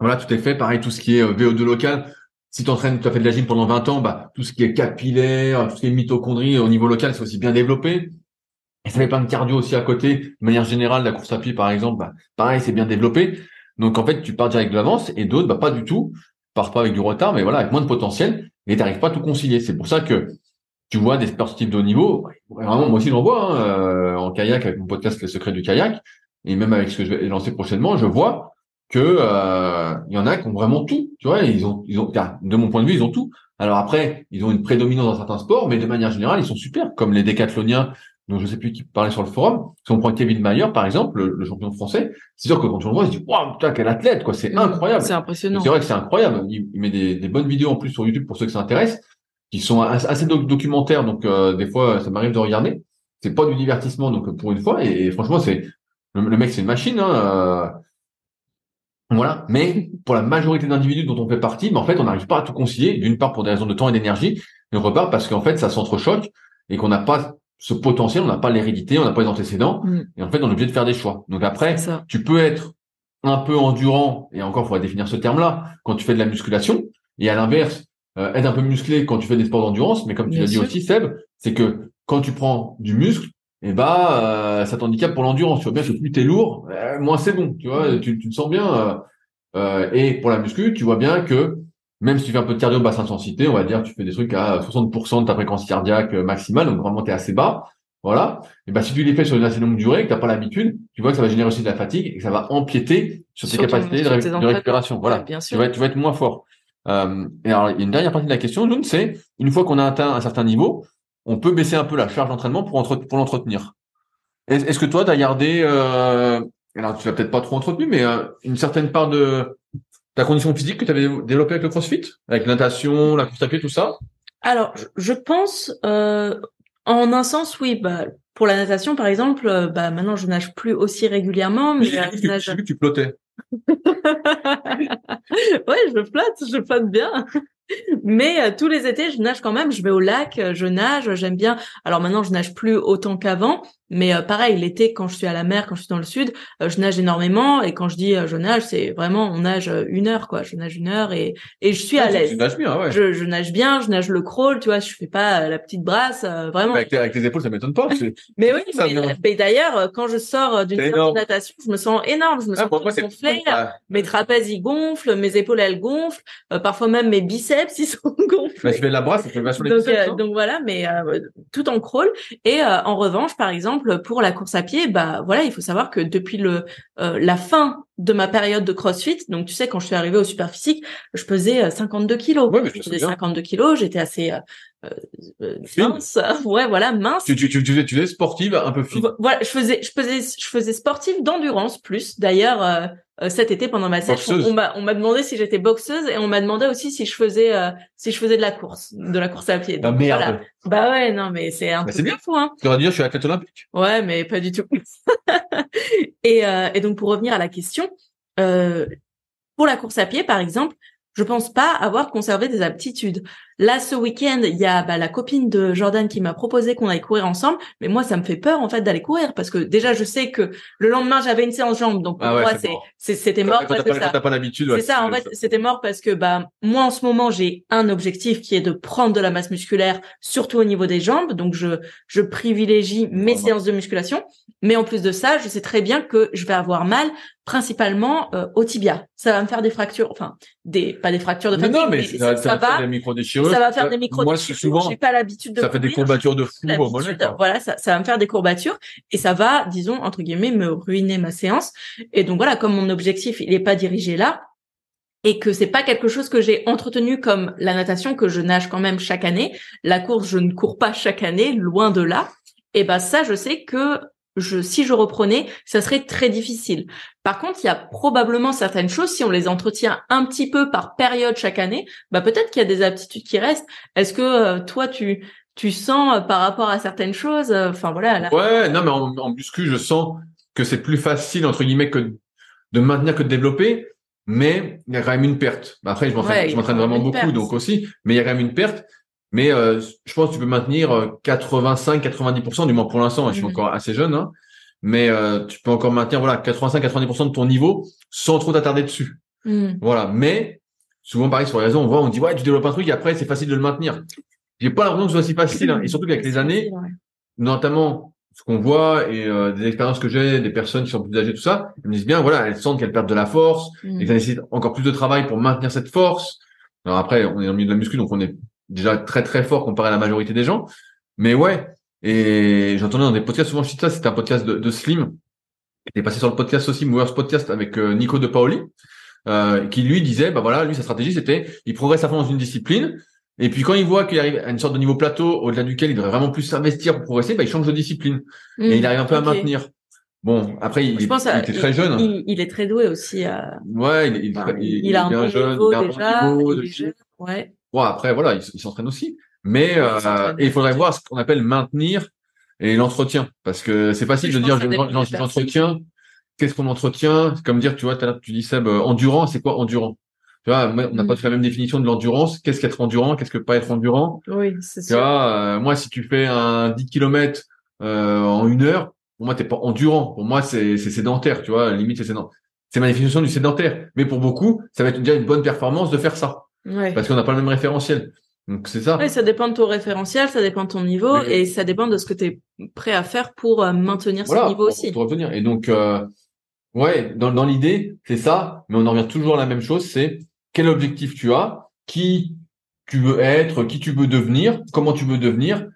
Voilà, tout est fait. Pareil, tout ce qui est euh, VO2 local si tu entraînes, as fait de la gym pendant 20 ans, bah, tout ce qui est capillaire, tout ce qui est mitochondrie au niveau local, c'est aussi bien développé. Et ça fait plein de cardio aussi à côté. De manière générale, la course à pied, par exemple, bah, pareil, c'est bien développé. Donc, en fait, tu pars direct de l'avance et d'autres, bah, pas du tout. Pars pas avec du retard, mais voilà, avec moins de potentiel et t'arrives pas à tout concilier. C'est pour ça que tu vois des sportifs de haut niveau. Vraiment, moi aussi, j'en vois, hein, euh, en kayak avec mon podcast Les secrets du kayak. Et même avec ce que je vais lancer prochainement, je vois que euh, il y en a qui ont vraiment tout. Tu vois, ils ont, ils ont, de mon point de vue, ils ont tout. Alors après, ils ont une prédominance dans certains sports, mais de manière générale, ils sont super. Comme les décathloniens, dont je sais plus qui parlait sur le forum. Si on prend Kevin Mayer, par exemple, le, champion français, c'est sûr que quand on le voit, on se dit, waouh, putain, quel athlète, quoi, c'est mmh, incroyable. C'est impressionnant. C'est vrai que c'est incroyable. Il, met des, des, bonnes vidéos en plus sur YouTube pour ceux qui s'intéressent, qui sont assez documentaires, donc euh, des fois, ça m'arrive de regarder. C'est pas du divertissement, donc pour une fois, et, franchement, c'est le, mec, c'est une machine. Hein, euh, voilà. Mais pour la majorité d'individus dont on fait partie, mais en fait, on n'arrive pas à tout concilier. D'une part pour des raisons de temps et d'énergie, et repart parce qu'en fait, ça s'entrechoque et qu'on n'a pas ce potentiel, on n'a pas l'hérédité, on n'a pas les antécédents, mm. et en fait, on est obligé de faire des choix. Donc après, tu peux être un peu endurant, et encore, il faudrait définir ce terme-là, quand tu fais de la musculation, et à l'inverse, euh, être un peu musclé quand tu fais des sports d'endurance, mais comme tu l'as dit aussi, Seb, c'est que quand tu prends du muscle, et eh bah euh, ça t'handicape pour l'endurance. Tu vois bien que plus t'es lourd, euh, moins c'est bon. Tu vois, tu, tu te sens bien. Euh, euh, et pour la muscu, tu vois bien que même si tu fais un peu de cardio basse intensité, on va dire tu fais des trucs à 60% de ta fréquence cardiaque maximale, donc vraiment t'es assez bas. Voilà. Et bah si tu les fais sur une assez longue durée, que t'as pas l'habitude, tu vois que ça va générer aussi de la fatigue et que ça va empiéter sur tes capacités de, récupération. Voilà. bien sûr. Tu vas, tu vas être moins fort. Euh, et alors, il y a une dernière partie de la question, Lune, c'est une fois qu'on a atteint un certain niveau, on peut baisser un peu la charge d'entraînement pour, pour l'entretenir. Est-ce que toi, tu as gardé, euh, alors tu l'as peut-être pas trop entretenu, mais euh, une certaine part de ta condition physique que tu avais développée avec le CrossFit, avec la natation, la course à pied, tout ça? Alors, je pense, euh, en un sens, oui. Bah, pour la natation, par exemple, euh, bah maintenant je nage plus aussi régulièrement, mais je nage. Vu que tu flottais. ouais, je flotte, je flotte bien. Mais euh, tous les étés, je nage quand même. Je vais au lac, euh, je nage, j'aime bien. Alors maintenant, je nage plus autant qu'avant, Mais euh, pareil, l'été, quand je suis à la mer, quand je suis dans le sud, euh, je nage énormément. Et quand je dis je nage, c'est vraiment on nage une heure, quoi. Je nage une heure et et je suis à l'aise. Tu nages bien, ouais. Je, je, nage bien, je nage le crawl, tu vois. Je fais pas la petite brasse, vraiment. avec, tes, épaules, ça m'étonne pas. mais oui, mais, d'ailleurs, quand je sors d'une séance de natation, je me sens énorme, je me ah, sens gonflée. Mes trapèzes ils gonflent, mes épaules elles gonflent, parfois même mes biceps ils sont gonflés. Bah, tu fais de la brasse, ça fait vachement donc, hein. donc voilà, mais tout en crawl. Et en revanche, par exemple, pour la course à pied, bah voilà, il faut savoir que depuis le euh, la fin de ma période de CrossFit, donc tu sais quand je suis arrivée au super physique, je pesais 52 euh, kilos. Ouais, je faisais 52 kilos, j'étais assez euh, euh, mince, ouais voilà mince. Tu, tu, tu, tu, faisais, sportive, un peu fine. Voilà, je faisais je faisais je faisais sportive d'endurance plus. D'ailleurs euh, cet été pendant ma sèche, on, m'a on m'a demandé si j'étais boxeuse et on m'a demandé aussi si je faisais euh, si je faisais de la course, de la course à pied. Donc, merde. Bah ouais, non mais c'est un bah, peu bien fou hein. Tu aurais dire je suis athlète olympique. Ouais, mais pas du tout. et euh, et donc pour revenir à la question pour la course à pied par exemple, je pense pas avoir conservé des aptitudes. Là, ce week-end, il y a bah, la copine de Jordan qui m'a proposé qu'on aille courir ensemble, mais moi, ça me fait peur en fait d'aller courir parce que déjà, je sais que le lendemain, j'avais une séance jambes, donc pour ah moi, c'est c'était mort. Quand pas, l'habitude, c'est ça. En fait, c'était mort parce que bah moi, en ce moment, j'ai un objectif qui est de prendre de la masse musculaire, surtout au niveau des jambes, donc je je privilégie mes séances de musculation. Mais en plus de ça, je sais très bien que je vais avoir mal principalement euh, au tibia. Ça va me faire des fractures, enfin des pas des fractures de fatigue, non, mais, ça, va, faire des micro déchirures. Ça va faire des micro Moi, souvent, j'ai pas l'habitude de ça fait des courbatures de fou au mollet. Voilà, ça, ça va me faire des courbatures et ça va, disons entre guillemets, me ruiner ma séance. Et donc voilà, comme mon objectif il est pas dirigé là, et que c'est pas quelque chose que j'ai entretenu comme la natation que je nage quand même chaque année. La course, je ne cours pas chaque année, loin de là. Et ben ça, je sais que je, si je reprenais, ça serait très difficile. Par contre, il y a probablement certaines choses, si on les entretient un petit peu par période chaque année, bah peut-être qu'il y a des aptitudes qui restent. Est-ce que euh, toi, tu tu sens euh, par rapport à certaines choses, euh, enfin voilà. Ouais, non, mais en, en muscu, je sens que c'est plus facile entre guillemets que de maintenir que de développer, mais il y a quand même une perte. Après, je m'entraîne, je m'entraîne vraiment beaucoup, donc aussi, mais il y a quand même une perte. Mais euh, je pense que tu peux maintenir 85-90%, euh, du moins pour l'instant, je suis mhm. encore assez jeune, hein, mais euh, tu peux encore maintenir voilà 85-90% de ton niveau sans trop t'attarder dessus. Mhm. Voilà. Mais souvent, pareil, sur les réseaux, on voit, on dit ouais, tu développes un truc et après c'est facile de le maintenir. J'ai pas l'impression que ce soit si facile, hein. et surtout qu'avec les années, notamment ce qu'on voit et des expériences que j'ai, des personnes qui sont plus âgées, tout ça, elles me disent bien, voilà, elles sentent qu'elles perdent de la force, mmh. et qu'elles nécessitent encore plus de travail pour maintenir cette force. Alors après, on est dans le milieu de la muscu, donc on est déjà très très fort comparé à la majorité des gens. Mais ouais, et j'entendais dans des podcasts, souvent je cite ça, c'était un podcast de, de Slim, qui est passé sur le podcast aussi, Movers Podcast avec euh, Nico De Paoli, euh, qui lui disait, bah voilà, lui sa stratégie c'était, il progresse à fond dans une discipline, et puis quand il voit qu'il arrive à une sorte de niveau plateau au-delà duquel il devrait vraiment plus s'investir pour progresser, bah il change de discipline et mmh, il arrive un peu à maintenir. Bon, après, il, pense était très jeune. Il, est très doué aussi. À... Ouais, il, il, il, a un bon jeune, niveau déjà. Niveau, ouais. Bon, après, voilà, il, s'entraîne aussi. Mais euh, il faudrait voir ce qu'on appelle maintenir et l'entretien. Parce que c'est facile de dire, j'entretiens. Qu'est-ce qu'on entretient? Comme dire, tu vois, tu dis Seb, euh, endurant, c'est quoi endurant? Tu vois, on n'a pas mm. fait la même définition de l'endurance. Qu'est-ce qu'être endurant? Qu'est-ce que pas être endurant? Oui, c'est sûr. Tu vois, euh, moi, si tu fais un 10 km euh, en une heure, pour moi, t'es pas endurant. Pour moi, c'est sédentaire. Tu vois, limite, c'est sédentaire. C'est ma définition du sédentaire. Mais pour beaucoup, ça va être déjà une bonne performance de faire ça. Parce qu'on n'a pas le même référentiel. Donc c'est ça. Oui, ça dépend de ton référentiel, ça dépend de ton niveau et ça dépend de ce que tu es prêt à faire pour euh, maintenir ce niveau aussi. Pour retenir. Et donc euh, ouais, dans, dans l'idée, c'est ça, mais on en revient toujours à la même chose, c'est quel objectif tu as, qui tu veux être, qui tu veux devenir, comment tu veux devenir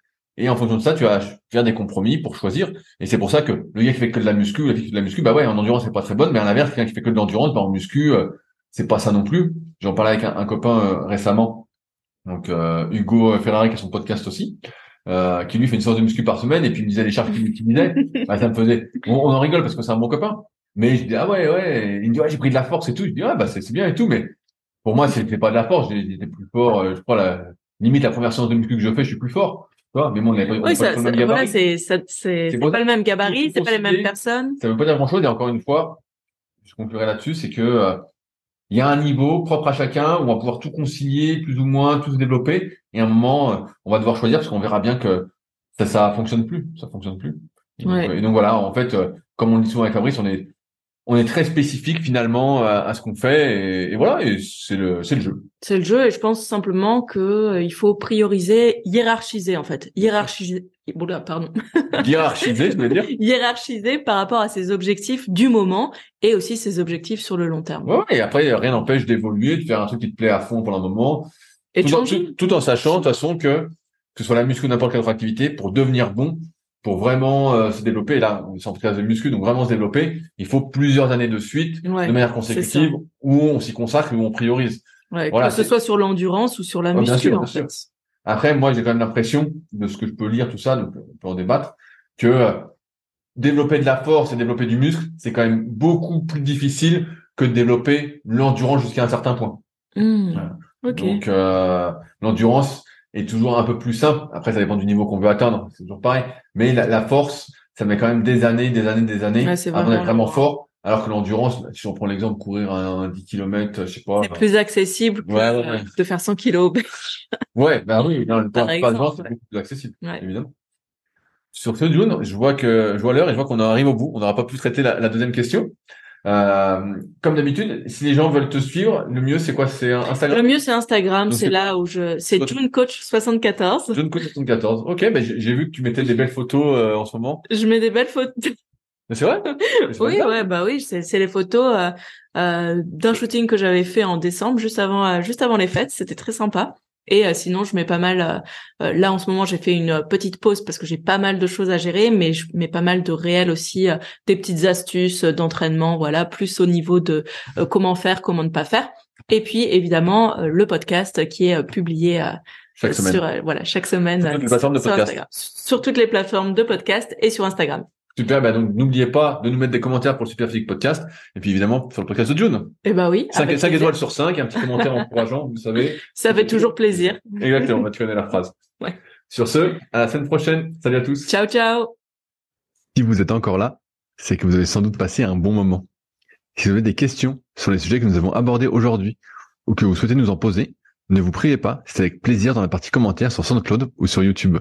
et en fonction de ça, tu vas faire des compromis pour choisir. Et c'est pour ça que le gars qui fait que de la muscu, la fille qui fait de la muscu, bah ouais, en endurance c'est pas très bonne, mais à l'inverse, quelqu'un qui fait que de l'endurance, bah en muscu, euh, c'est pas ça non plus. J'en parlais avec un, copain euh, récemment, donc euh, Hugo Ferrari qui a son podcast aussi, euh, qui lui fait une séance de muscu par semaine et puis il me disait les charges qu'il utilisait, bah, ça me faisait. On, en rigole parce que c'est un bon copain, mais je dis ah ouais ouais, il me dit ouais j'ai pris de la force et tout, je dis ah bah c'est bien et tout, mais pour moi c'était pas de la force, j'étais plus fort, je crois la limite la première séance de muscu que je fais, je suis plus fort. Mais bon, on pas, oui, ça, ça, voilà, c'est, c'est, pas le même gabarit, c'est pas les mêmes personnes. Ça veut pas dire grand chose. Et encore une fois, je conclurai là-dessus, c'est que il y a un niveau propre à chacun où on va pouvoir tout concilier, plus ou moins, tout se développer. Et à un moment, euh, on va devoir choisir parce qu'on verra bien que ça, ça fonctionne plus. Ça fonctionne plus. Et donc voilà, en fait, euh, comme on le dit souvent avec Fabrice, on est on est très spécifique finalement à, ce qu'on fait et, voilà et c'est le c'est le jeu. C'est le jeu et je pense simplement que euh, il faut prioriser, hiérarchiser en fait, hiérarchiser. pardon. Hiérarchiser, je veux dire. hiérarchiser par rapport à ses objectifs du moment et aussi ses objectifs sur le long terme. Ouais, et après rien n'empêche d'évoluer, de faire un truc qui te plaît à fond pendant un moment. Et tout, en, tout, en sachant de toute façon que que ce soit la muscu ou n'importe quelle autre activité, pour devenir bon, pour vraiment euh, se développer, là, on est en de muscu, donc vraiment se développer, il faut plusieurs années de suite, de manière consécutive, où on s'y consacre, où on priorise. voilà, que ce soit sur l'endurance ou sur la muscu, en fait. Après, moi, j'ai quand même l'impression, de ce que je peux lire, tout ça, donc on peut en débattre, que euh, développer de la force et développer du muscle, c'est quand même beaucoup plus difficile que de développer l'endurance jusqu'à un certain point. Mmh. Donc, euh, l'endurance, est toujours un peu plus simple. Après, ça dépend du niveau qu'on veut atteindre, c'est toujours pareil. Mais la, force, ça met quand même des années, des années, des années ouais, avant d'être vraiment fort. Alors que l'endurance, si on prend l'exemple courir un, 10 km, je sais pas. C'est plus accessible que de faire 100 kilos. ouais, ben oui, non, le pas c'est plus accessible, évidemment. Sur ce, June, je vois que je vois l'heure et je vois qu'on arrive au bout. On n'aura pas pu traiter la, la deuxième question. Euh, comme d'habitude, si les gens veulent te suivre, le mieux c'est quoi? C'est Instagram? Le mieux c'est Instagram, c'est là où je c'est June Coach 74. June Coach 74. OK, ben j'ai vu que tu mettais des belles photos euh, en ce moment. Je mets des belles photos. C'est vrai? Oui, ouais, bah oui, c'est les photos euh, euh, d'un shooting que j'avais fait en décembre, juste avant, euh, juste avant les fêtes. C'était très sympa. Et euh, sinon, je mets pas mal. Euh, euh, là, en ce moment, j'ai fait une petite pause parce que j'ai pas mal de choses à gérer, mais je mets pas mal de réels aussi, des petites astuces d'entraînement, voilà, plus au niveau de comment faire, comment ne pas faire. Et puis, évidemment, le podcast qui est publié chaque semaine. Sur, voilà, chaque semaine. Sur toutes les plateformes de podcast. Sur toutes les plateformes de podcast et sur Instagram. Super, bah donc n'oubliez pas de nous mettre des commentaires pour le Super Physique Podcast et puis évidemment sur le podcast de June. Eh bah oui. 5, étoiles sur 5, un petit commentaire encourageant, vous savez. Ça fait toujours plaisir. Exactement, bah, tu connais la phrase. Ouais. Sur ce, à la semaine prochaine. Salut à tous. Ciao, ciao. Si vous êtes encore là, c'est que vous avez sans doute passé un bon moment. Si vous avez des questions sur les sujets que nous avons abordés aujourd'hui ou que vous souhaitez nous en poser, ne vous priez pas, c'est avec plaisir dans la partie commentaires sur SoundCloud ou sur YouTube.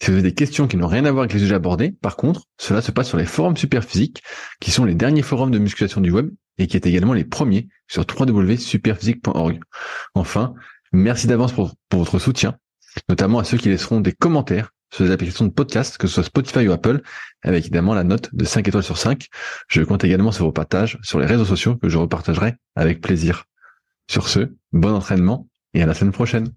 Si vous avez des questions qui n'ont rien à voir avec les sujets abordés, par contre, cela se passe sur les forums Superphysique, qui sont les derniers forums de musculation du web et qui est également les premiers sur www.superphysique.org. Enfin, merci d'avance pour, votre soutien, notamment à ceux qui laisseront des commentaires sur les applications de podcast, que ce soit Spotify ou Apple, avec évidemment la note de 5 étoiles sur 5. Je compte également sur vos partages sur les réseaux sociaux que je repartagerai avec plaisir. Sur ce, bon entraînement et à la semaine prochaine.